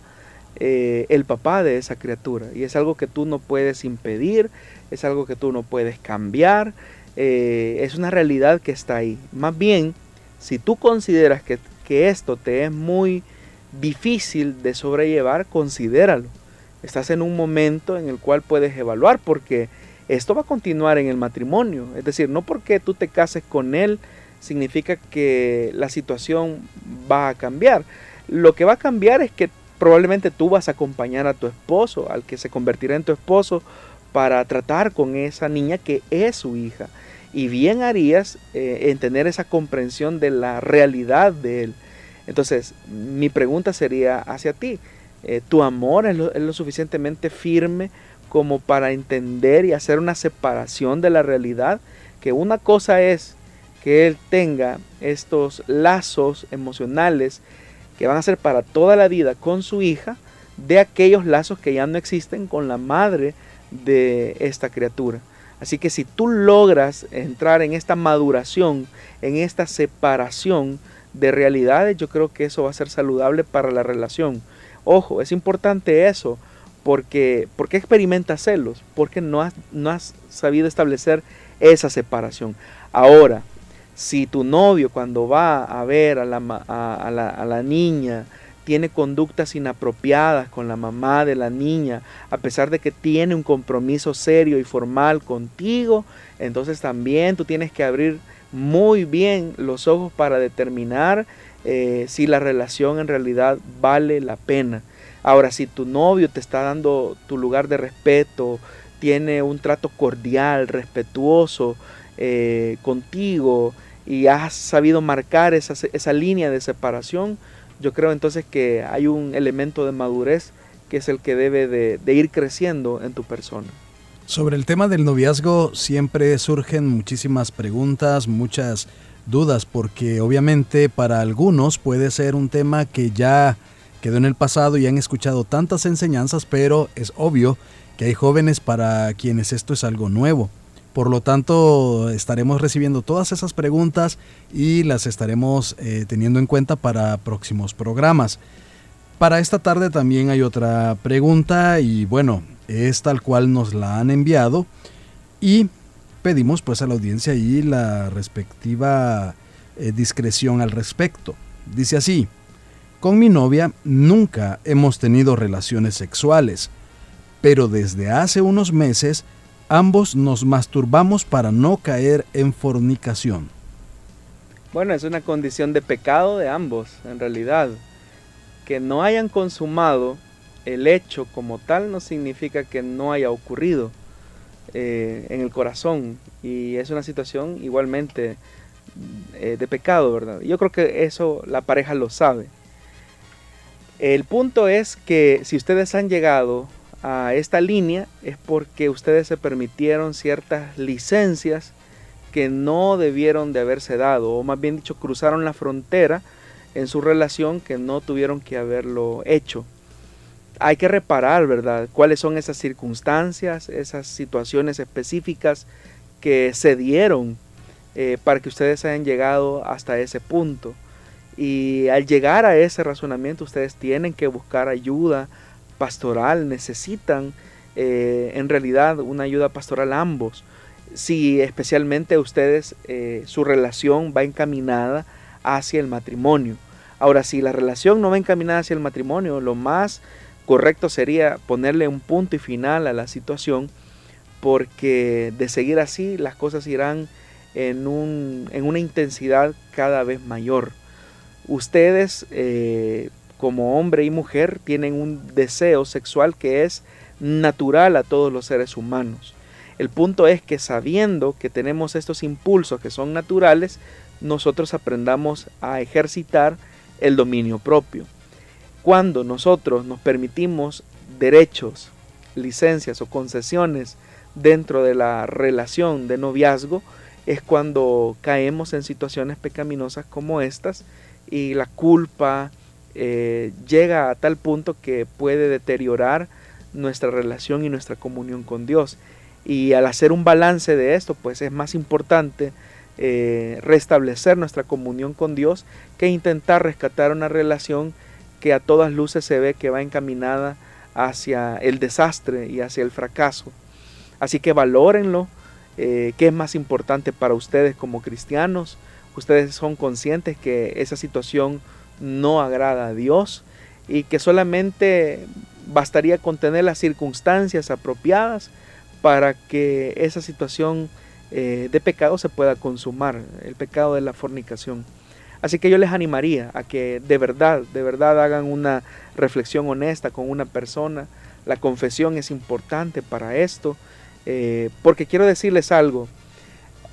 eh, el papá de esa criatura. Y es algo que tú no puedes impedir, es algo que tú no puedes cambiar, eh, es una realidad que está ahí. Más bien, si tú consideras que, esto te es muy difícil de sobrellevar, considéralo. Estás en un momento en el cual puedes evaluar porque esto va a continuar en el matrimonio. Es decir, no porque tú te cases con él significa que la situación va a cambiar. Lo que va a cambiar es que probablemente tú vas a acompañar a tu esposo, al que se convertirá en tu esposo, para tratar con esa niña que es su hija. Y bien harías eh, en tener esa comprensión de la realidad de Él. Entonces, mi pregunta sería hacia ti. Eh, ¿Tu amor es lo, suficientemente firme como para entender y hacer una separación de la realidad? Que una cosa es que Él tenga estos lazos emocionales que van a ser para toda la vida con su hija, de aquellos lazos que ya no existen con la madre de esta criatura. Así que si tú logras entrar en esta maduración, en esta separación de realidades, yo creo que eso va a ser saludable para la relación. Ojo, es importante eso, porque ¿por qué experimentas celos? Porque no has, no has sabido establecer esa separación. Ahora, si tu novio cuando va a ver a la, a la, a la niña, tiene conductas inapropiadas con la mamá de la niña, a pesar de que tiene un compromiso serio y formal contigo, entonces también tú tienes que abrir muy bien los ojos para determinar eh, si la relación en realidad vale la pena. Ahora, si tu novio te está dando tu lugar de respeto, tiene un trato cordial, respetuoso eh, contigo y has sabido marcar esa, esa línea de separación, yo creo entonces que hay un elemento de madurez que es el que debe de, ir creciendo en tu persona. Sobre el tema del noviazgo siempre surgen muchísimas preguntas, muchas dudas, porque obviamente para algunos puede ser un tema que ya quedó en el pasado y han escuchado tantas enseñanzas, pero es obvio que hay jóvenes para quienes esto es algo nuevo. Por lo tanto, estaremos recibiendo todas esas preguntas y las estaremos eh, teniendo en cuenta para próximos programas. Para esta tarde también hay otra pregunta y bueno, es tal cual nos la han enviado y pedimos pues a la audiencia ahí la respectiva eh, discreción al respecto. Dice así, con mi novia nunca hemos tenido relaciones sexuales, pero desde hace unos meses ambos nos masturbamos para no caer en fornicación. Bueno, es una condición de pecado de ambos, en realidad. Que no hayan consumado el hecho como tal no significa que no haya ocurrido eh, en el corazón y es una situación igualmente eh, de pecado, ¿verdad? Yo creo que eso la pareja lo sabe. El punto es que si ustedes han llegado a esta línea es porque ustedes se permitieron ciertas licencias que no debieron de haberse dado, o más bien dicho, cruzaron la frontera en su relación que no tuvieron que haberlo hecho hay que reparar, ¿verdad? ¿Cuáles son esas circunstancias, esas situaciones específicas que se dieron eh, para que ustedes hayan llegado hasta ese punto? Y al llegar a ese razonamiento, ustedes tienen que buscar ayuda pastoral, necesitan eh, en realidad una ayuda pastoral ambos. Si especialmente ustedes, eh, su relación va encaminada hacia el matrimonio. Ahora, si la relación no va encaminada hacia el matrimonio, lo más correcto sería ponerle un punto y final a la situación porque de seguir así las cosas irán en, un, en una intensidad cada vez mayor. Ustedes eh, como hombre y mujer tienen un deseo sexual que es natural a todos los seres humanos. El punto es que sabiendo que tenemos estos impulsos que son naturales, nosotros aprendamos a ejercitar el dominio propio. Cuando nosotros nos permitimos derechos, licencias o concesiones dentro de la relación de noviazgo, es cuando caemos en situaciones pecaminosas como estas y la culpa eh, llega a tal punto que puede deteriorar nuestra relación y nuestra comunión con Dios. Y al hacer un balance de esto, pues es más importante eh, restablecer nuestra comunión con Dios que intentar rescatar una relación que a todas luces se ve que va encaminada hacia el desastre y hacia el fracaso. Así que valórenlo, eh, qué es más importante para ustedes como cristianos. Ustedes son conscientes que esa situación no agrada a Dios y que solamente bastaría con tener las circunstancias apropiadas para que esa situación eh, de pecado se pueda consumar, el pecado de la fornicación. Así que yo les animaría a que de verdad, de verdad hagan una reflexión honesta con una persona. La confesión es importante para esto, eh, porque quiero decirles algo.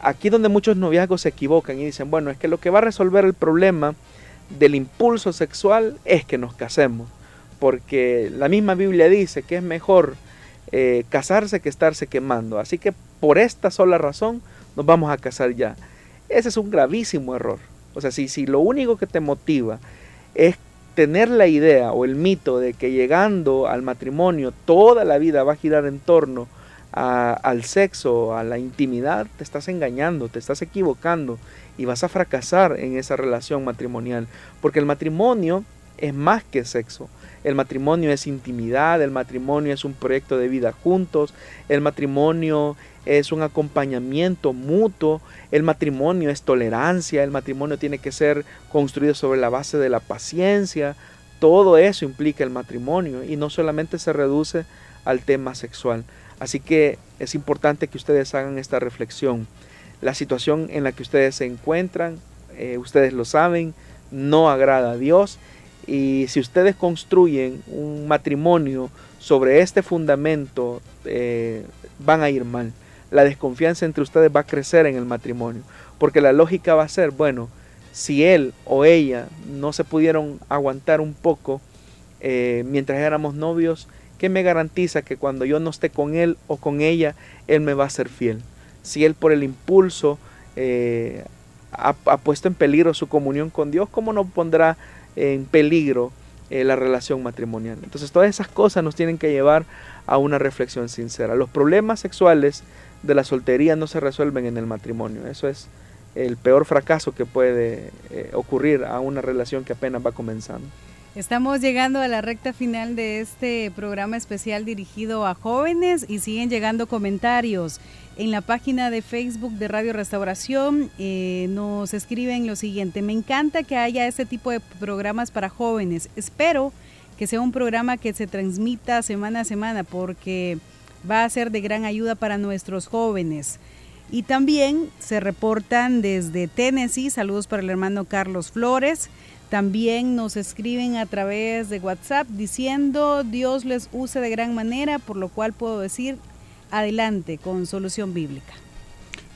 Aquí donde muchos noviazgos se equivocan y dicen, bueno, es que lo que va a resolver el problema del impulso sexual es que nos casemos, porque la misma Biblia dice que es mejor eh, casarse que estarse quemando. Así que por esta sola razón nos vamos a casar ya. Ese es un gravísimo error. O sea, si, si lo único que te motiva es tener la idea o el mito de que llegando al matrimonio toda la vida va a girar en torno al sexo, a la intimidad, te estás engañando, te estás equivocando y vas a fracasar en esa relación matrimonial. Porque el matrimonio es más que sexo. El matrimonio es intimidad, el matrimonio es un proyecto de vida juntos, el matrimonio es un acompañamiento mutuo, el matrimonio es tolerancia, el matrimonio tiene que ser construido sobre la base de la paciencia, todo eso implica el matrimonio y no solamente se reduce al tema sexual. Así que es importante que ustedes hagan esta reflexión. La situación en la que ustedes se encuentran, eh, ustedes lo saben, no agrada a Dios y si ustedes construyen un matrimonio sobre este fundamento, eh, van a ir mal la desconfianza entre ustedes va a crecer en el matrimonio. Porque la lógica va a ser, bueno, si él o ella no se pudieron aguantar un poco eh, mientras éramos novios, ¿qué me garantiza que cuando yo no esté con él o con ella, él me va a ser fiel? Si él por el impulso eh, ha, puesto en peligro su comunión con Dios, ¿cómo no pondrá en peligro eh, la relación matrimonial? Entonces todas esas cosas nos tienen que llevar a una reflexión sincera. Los problemas sexuales de la soltería no se resuelven en el matrimonio. Eso es el peor fracaso que puede eh, ocurrir a una relación que apenas va comenzando. Estamos llegando a la recta final de este programa especial dirigido a jóvenes y siguen llegando comentarios. En la página de Facebook de Radio Restauración eh, nos escriben lo siguiente, me encanta que haya este tipo de programas para jóvenes. Espero que sea un programa que se transmita semana a semana porque va a ser de gran ayuda para nuestros jóvenes. Y también se reportan desde Tennessee, saludos para el hermano Carlos Flores. También nos escriben a través de WhatsApp diciendo Dios les use de gran manera, por lo cual puedo decir adelante con solución bíblica.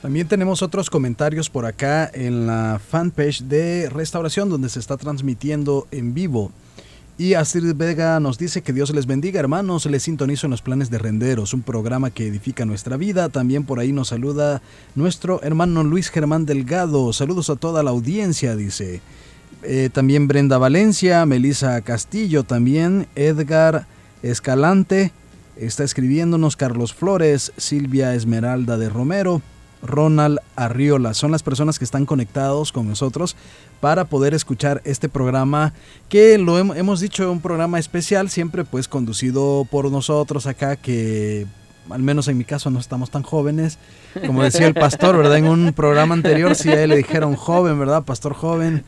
También tenemos otros comentarios por acá en la fanpage de Restauración donde se está transmitiendo en vivo. Y Astrid Vega nos dice que Dios les bendiga, hermanos. Les sintonizo en los planes de Renderos, un programa que edifica nuestra vida. También por ahí nos saluda nuestro hermano Luis Germán Delgado. Saludos a toda la audiencia, dice. Eh, también Brenda Valencia, Melisa Castillo, también Edgar Escalante. Está escribiéndonos Carlos Flores, Silvia Esmeralda de Romero. Ronald Arriola. Son las personas que están conectados con nosotros para poder escuchar este programa que lo hemos dicho, un programa especial, siempre pues conducido por nosotros acá que al menos en mi caso no estamos tan jóvenes, como decía el pastor, ¿verdad? En un programa anterior sí a él le dijeron joven, ¿verdad? Pastor joven.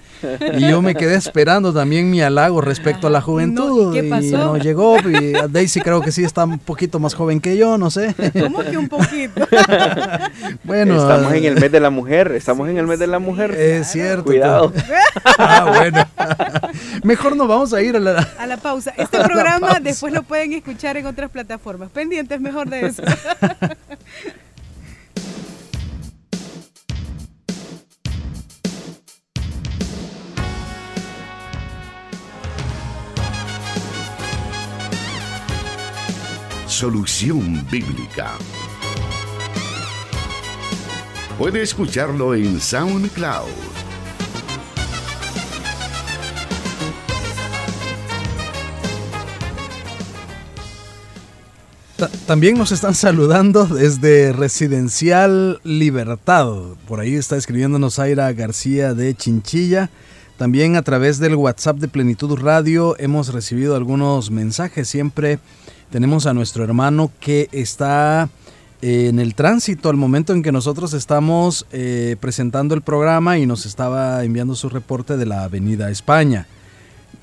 Y yo me quedé esperando también mi halago respecto a la juventud. ¿Qué pasó? Y no llegó. Y Daisy creo que sí está un poquito más joven que yo, no sé. ¿Cómo que un poquito? bueno. Estamos en el mes de la mujer, estamos en el mes de la mujer. Es cierto. Cuidado. ah, bueno. Mejor nos vamos a ir a la... A la pausa. [laughs] Este programa después lo pueden escuchar en otras plataformas. Pendientes mejor de eso. [laughs] Solución Bíblica. Puede escucharlo en SoundCloud También nos están saludando desde Residencial Libertad. Por ahí está escribiéndonos Aira García de Chinchilla. También a través del WhatsApp de Plenitud Radio hemos recibido algunos mensajes. Siempre tenemos a nuestro hermano que está eh, en el tránsito al momento en que nosotros estamos eh, presentando el programa y nos estaba enviando su reporte de la Avenida España.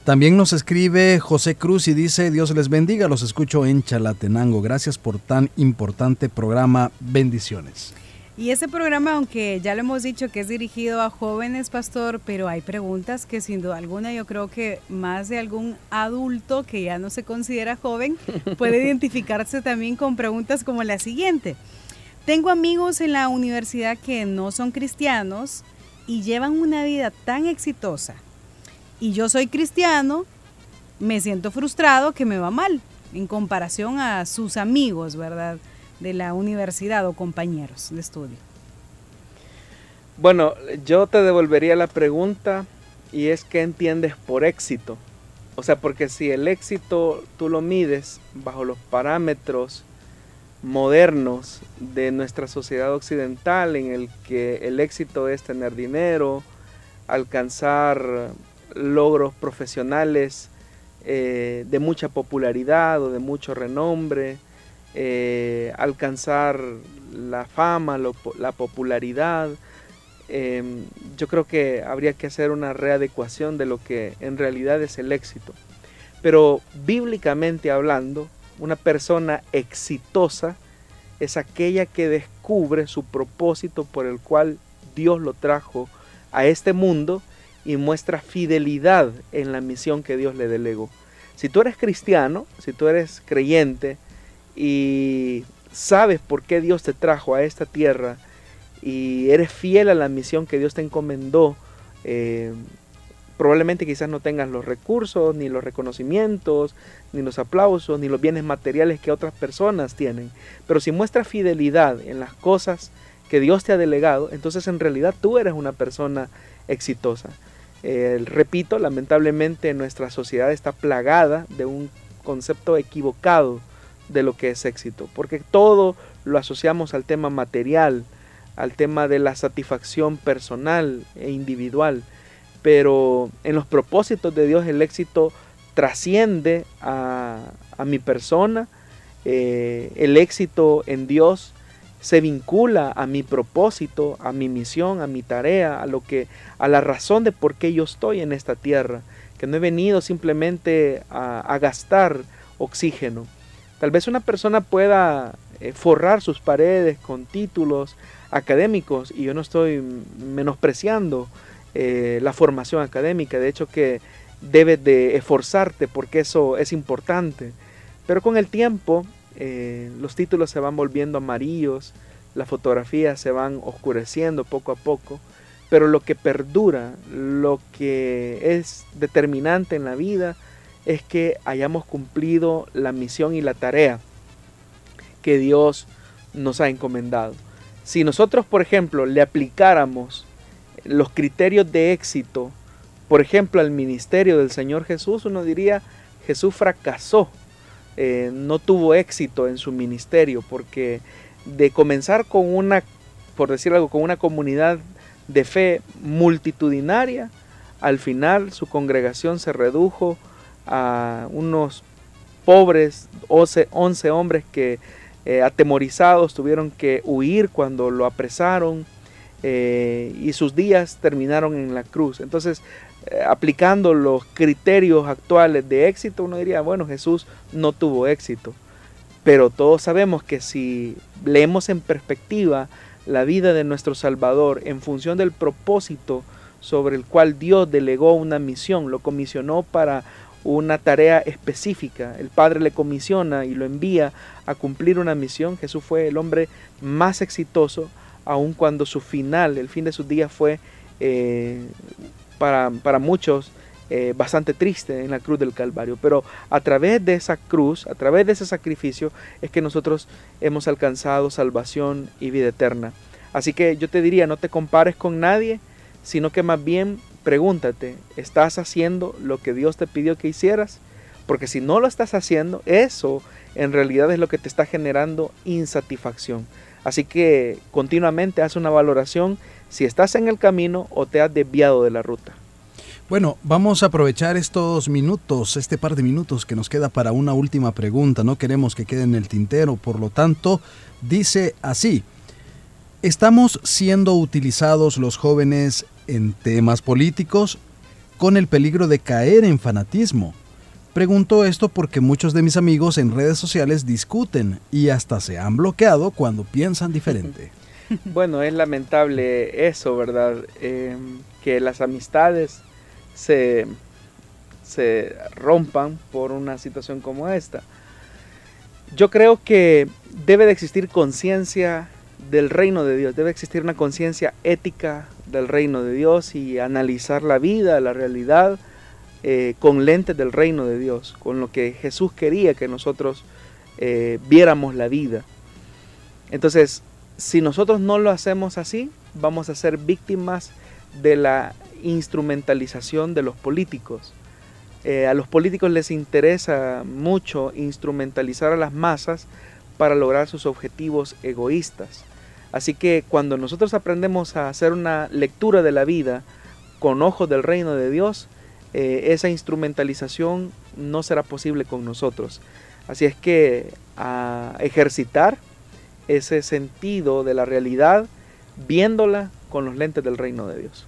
También nos escribe José Cruz y dice, Dios les bendiga, los escucho en Chalatenango. Gracias por tan importante programa. Bendiciones. Y ese programa, aunque ya lo hemos dicho que es dirigido a jóvenes, pastor, pero hay preguntas que sin duda alguna yo creo que más de algún adulto que ya no se considera joven [laughs] puede identificarse también con preguntas como la siguiente. Tengo amigos en la universidad que no son cristianos y llevan una vida tan exitosa y yo soy cristiano, me siento frustrado que me va mal en comparación a sus amigos, ¿verdad? De la universidad o compañeros de estudio. Bueno, yo te devolvería la pregunta y es qué entiendes por éxito. O sea, porque si el éxito tú lo mides bajo los parámetros modernos de nuestra sociedad occidental en el que el éxito es tener dinero, alcanzar logros profesionales eh, de mucha popularidad o de mucho renombre, eh, alcanzar la fama, la popularidad. Em, yo creo que habría que hacer una readecuación de lo que en realidad es el éxito. Pero bíblicamente hablando, una persona exitosa es aquella que descubre su propósito por el cual Dios lo trajo a este mundo y muestra fidelidad en la misión que Dios le delegó. Si tú eres cristiano, si tú eres creyente y sabes por qué Dios te trajo a esta tierra y eres fiel a la misión que Dios te encomendó, eh, probablemente quizás no tengas los recursos, ni los reconocimientos, ni los aplausos, ni los bienes materiales que otras personas tienen. Pero si muestras fidelidad en las cosas que Dios te ha delegado, entonces en realidad tú eres una persona exitosa. Repito, lamentablemente nuestra sociedad está plagada de un concepto equivocado de lo que es éxito, porque todo lo asociamos al tema material, al tema de la satisfacción personal e individual, pero en los propósitos de Dios el éxito trasciende a, mi persona, eh, el éxito en Dios se vincula a mi propósito, a mi misión, a mi tarea, a lo que, a la razón de por qué yo estoy en esta tierra, que no he venido simplemente a gastar oxígeno, Tal vez una persona pueda eh, forrar sus paredes con títulos académicos y yo no estoy menospreciando eh, la formación académica, de hecho que debes de esforzarte porque eso es importante, pero con el tiempo eh, los títulos se van volviendo amarillos, las fotografías se van oscureciendo poco a poco, pero lo que perdura, lo que es determinante en la vida, es que hayamos cumplido la misión y la tarea que Dios nos ha encomendado. Si nosotros, por ejemplo, le aplicáramos los criterios de éxito, por ejemplo, al ministerio del Señor Jesús, uno diría, Jesús fracasó, eh, no tuvo éxito en su ministerio, porque de comenzar con una, por decir algo, con una comunidad de fe multitudinaria, al final su congregación se redujo a unos pobres 11, hombres que eh, atemorizados tuvieron que huir cuando lo apresaron eh, y sus días terminaron en la cruz. Entonces, aplicando los criterios actuales de éxito, uno diría, bueno, Jesús no tuvo éxito. Pero todos sabemos que si leemos en perspectiva la vida de nuestro Salvador en función del propósito sobre el cual Dios delegó una misión, lo comisionó para una tarea específica. El Padre le comisiona y lo envía a cumplir una misión. Jesús fue el hombre más exitoso, aun cuando su final, el fin de sus días fue eh, para, muchos eh, bastante triste en la cruz del Calvario. Pero a través de esa cruz, a través de ese sacrificio, es que nosotros hemos alcanzado salvación y vida eterna. Así que yo te diría, no te compares con nadie, sino que más bien pregúntate, ¿estás haciendo lo que Dios te pidió que hicieras? Porque si no lo estás haciendo, eso en realidad es lo que te está generando insatisfacción. Así que continuamente haz una valoración si estás en el camino o te has desviado de la ruta. Bueno, vamos a aprovechar estos minutos, este par de minutos que nos queda para una última pregunta. No queremos que quede en el tintero, por lo tanto, dice así. ¿Estamos siendo utilizados los jóvenes en temas políticos con el peligro de caer en fanatismo. Pregunto esto porque muchos de mis amigos en redes sociales discuten y hasta se han bloqueado cuando piensan diferente. Bueno, es lamentable eso, ¿verdad? Em, que las amistades se, se rompan por una situación como esta. Yo creo que debe de existir conciencia del reino de Dios, debe existir una conciencia ética del reino de Dios y analizar la vida, la realidad, eh, con lentes del reino de Dios, con lo que Jesús quería que nosotros eh, viéramos la vida. Entonces, si nosotros no lo hacemos así, vamos a ser víctimas de la instrumentalización de los políticos. Eh, a los políticos les interesa mucho instrumentalizar a las masas para lograr sus objetivos egoístas. Así que cuando nosotros aprendemos a hacer una lectura de la vida con ojos del reino de Dios, eh, esa instrumentalización no será posible con nosotros. Así es que a ejercitar ese sentido de la realidad viéndola con los lentes del reino de Dios.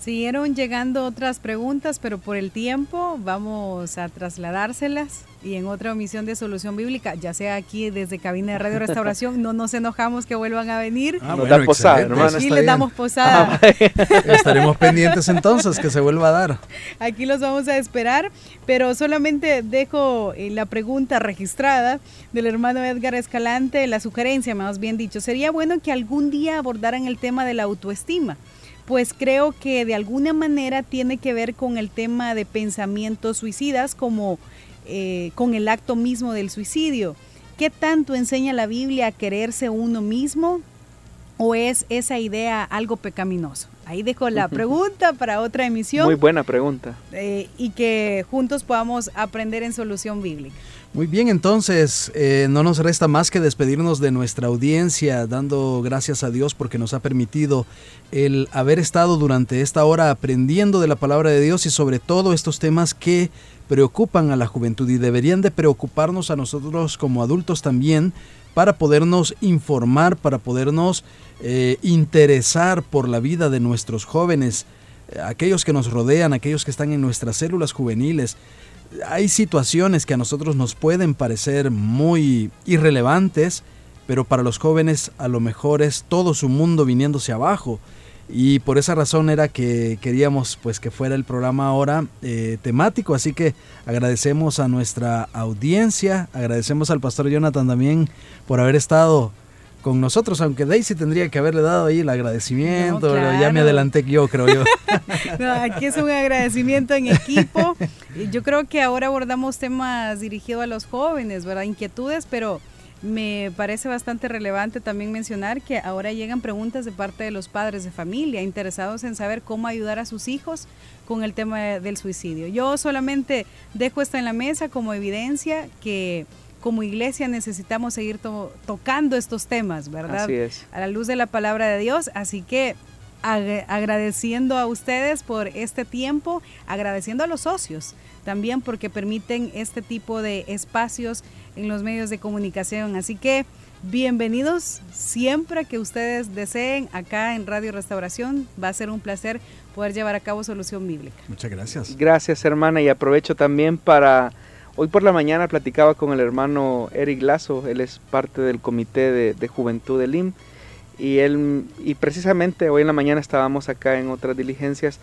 Siguieron llegando otras preguntas, pero por el tiempo vamos a trasladárselas y en otra omisión de Solución Bíblica, ya sea aquí desde Cabina de Radio Restauración, no nos enojamos que vuelvan a venir. Ah, nos posada, Aquí les damos posada. Ah, [laughs] Estaremos pendientes entonces que se vuelva a dar. Aquí los vamos a esperar, pero solamente dejo eh, la pregunta registrada del hermano Edgar Escalante, la sugerencia más bien dicho. Sería bueno que algún día abordaran el tema de la autoestima pues creo que de alguna manera tiene que ver con el tema de pensamientos suicidas como eh, con el acto mismo del suicidio. ¿Qué tanto enseña la Biblia a quererse uno mismo? ¿O es esa idea algo pecaminoso? Ahí dejo la pregunta para otra emisión. Muy buena pregunta. Eh, y que juntos podamos aprender en solución bíblica. Muy bien, entonces eh, no nos resta más que despedirnos de nuestra audiencia, dando gracias a Dios porque nos ha permitido el haber estado durante esta hora aprendiendo de la palabra de Dios y sobre todo estos temas que preocupan a la juventud y deberían de preocuparnos a nosotros como adultos también para podernos informar, para podernos eh, interesar por la vida de nuestros jóvenes, eh, aquellos que nos rodean, aquellos que están en nuestras células juveniles. Hay situaciones que a nosotros nos pueden parecer muy irrelevantes, pero para los jóvenes a lo mejor es todo su mundo viniéndose abajo. Y por esa razón era que queríamos pues que fuera el programa ahora eh, temático. Así que agradecemos a nuestra audiencia, agradecemos al pastor Jonathan también por haber estado con nosotros, aunque Daisy tendría que haberle dado ahí el agradecimiento, ya me adelanté yo, creo yo. [laughs] aquí es un agradecimiento en equipo. Yo creo que ahora abordamos temas dirigidos a los jóvenes, ¿verdad? Inquietudes, pero me parece bastante relevante también mencionar que ahora llegan preguntas de parte de los padres de familia interesados en saber cómo ayudar a sus hijos con el tema del suicidio. Yo solamente dejo esto en la mesa como evidencia que como iglesia necesitamos seguir tocando estos temas, ¿verdad? Así es. A la luz de la palabra de Dios. Así que agradeciendo a ustedes por este tiempo, agradeciendo a los socios también porque permiten este tipo de espacios en los medios de comunicación. Así que bienvenidos siempre que ustedes deseen acá en Radio Restauración. Va a ser un placer poder llevar a cabo Solución Bíblica. Muchas gracias. Gracias hermana y aprovecho también para... Hoy por la mañana platicaba con el hermano Eric Lazo, él es parte del comité de, juventud del IM y él y precisamente hoy en la mañana estábamos acá en otras diligencias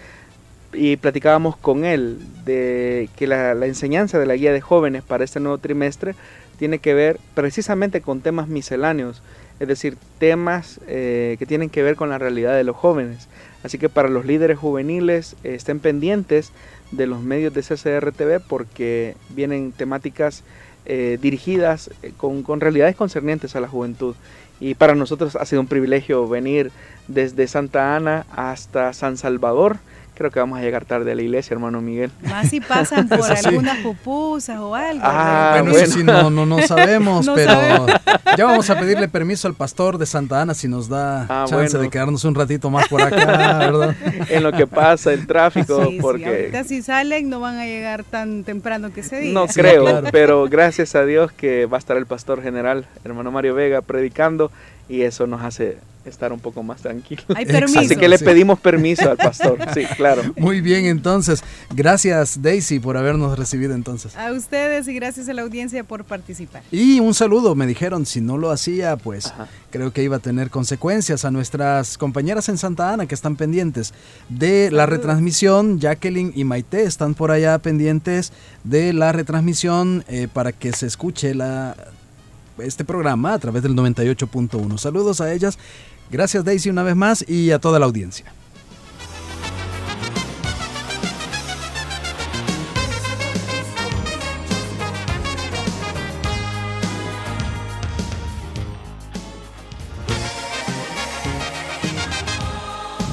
y platicábamos con él de que la, enseñanza de la guía de jóvenes para este nuevo trimestre tiene que ver precisamente con temas misceláneos, es decir, temas eh, que tienen que ver con la realidad de los jóvenes. Así que para los líderes juveniles estén pendientes de los medios de CCRTV porque vienen temáticas eh, dirigidas eh, con, con realidades concernientes a la juventud. Y para nosotros ha sido un privilegio venir desde Santa Ana hasta San Salvador creo que vamos a llegar tarde a la iglesia, hermano Miguel. Más si pasan [laughs] por algunas pupusas o algo. Ah, bueno, Eso sí, no, no, no [laughs] sabemos, pero ya vamos a pedirle permiso al pastor de Santa Ana si nos da ah, chance de quedarnos un ratito más por acá, ¿verdad? [laughs] en lo que pasa el tráfico, porque... Sí, ahorita si salen no van a llegar tan temprano que se diga. No creo, pero gracias a Dios que va a estar el pastor general, hermano Mario Vega, predicando y eso nos hace estar un poco más tranquilos. [laughs] Así que le pedimos permiso al pastor, sí, claro. [laughs] Muy bien, entonces, gracias Daisy por habernos recibido entonces. A ustedes y gracias a la audiencia por participar. Y un saludo, me dijeron, si no lo hacía, pues creo que iba a tener consecuencias a nuestras compañeras en Santa Ana que están pendientes de la retransmisión. Jacqueline y Maite están por allá pendientes de la retransmisión eh, para que se escuche la este programa a través del 98.1. Saludos a ellas. Gracias Daisy una vez más y a toda la audiencia.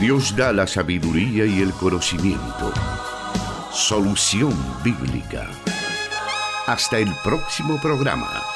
Dios da la sabiduría y el conocimiento. Solución bíblica. Hasta el próximo programa.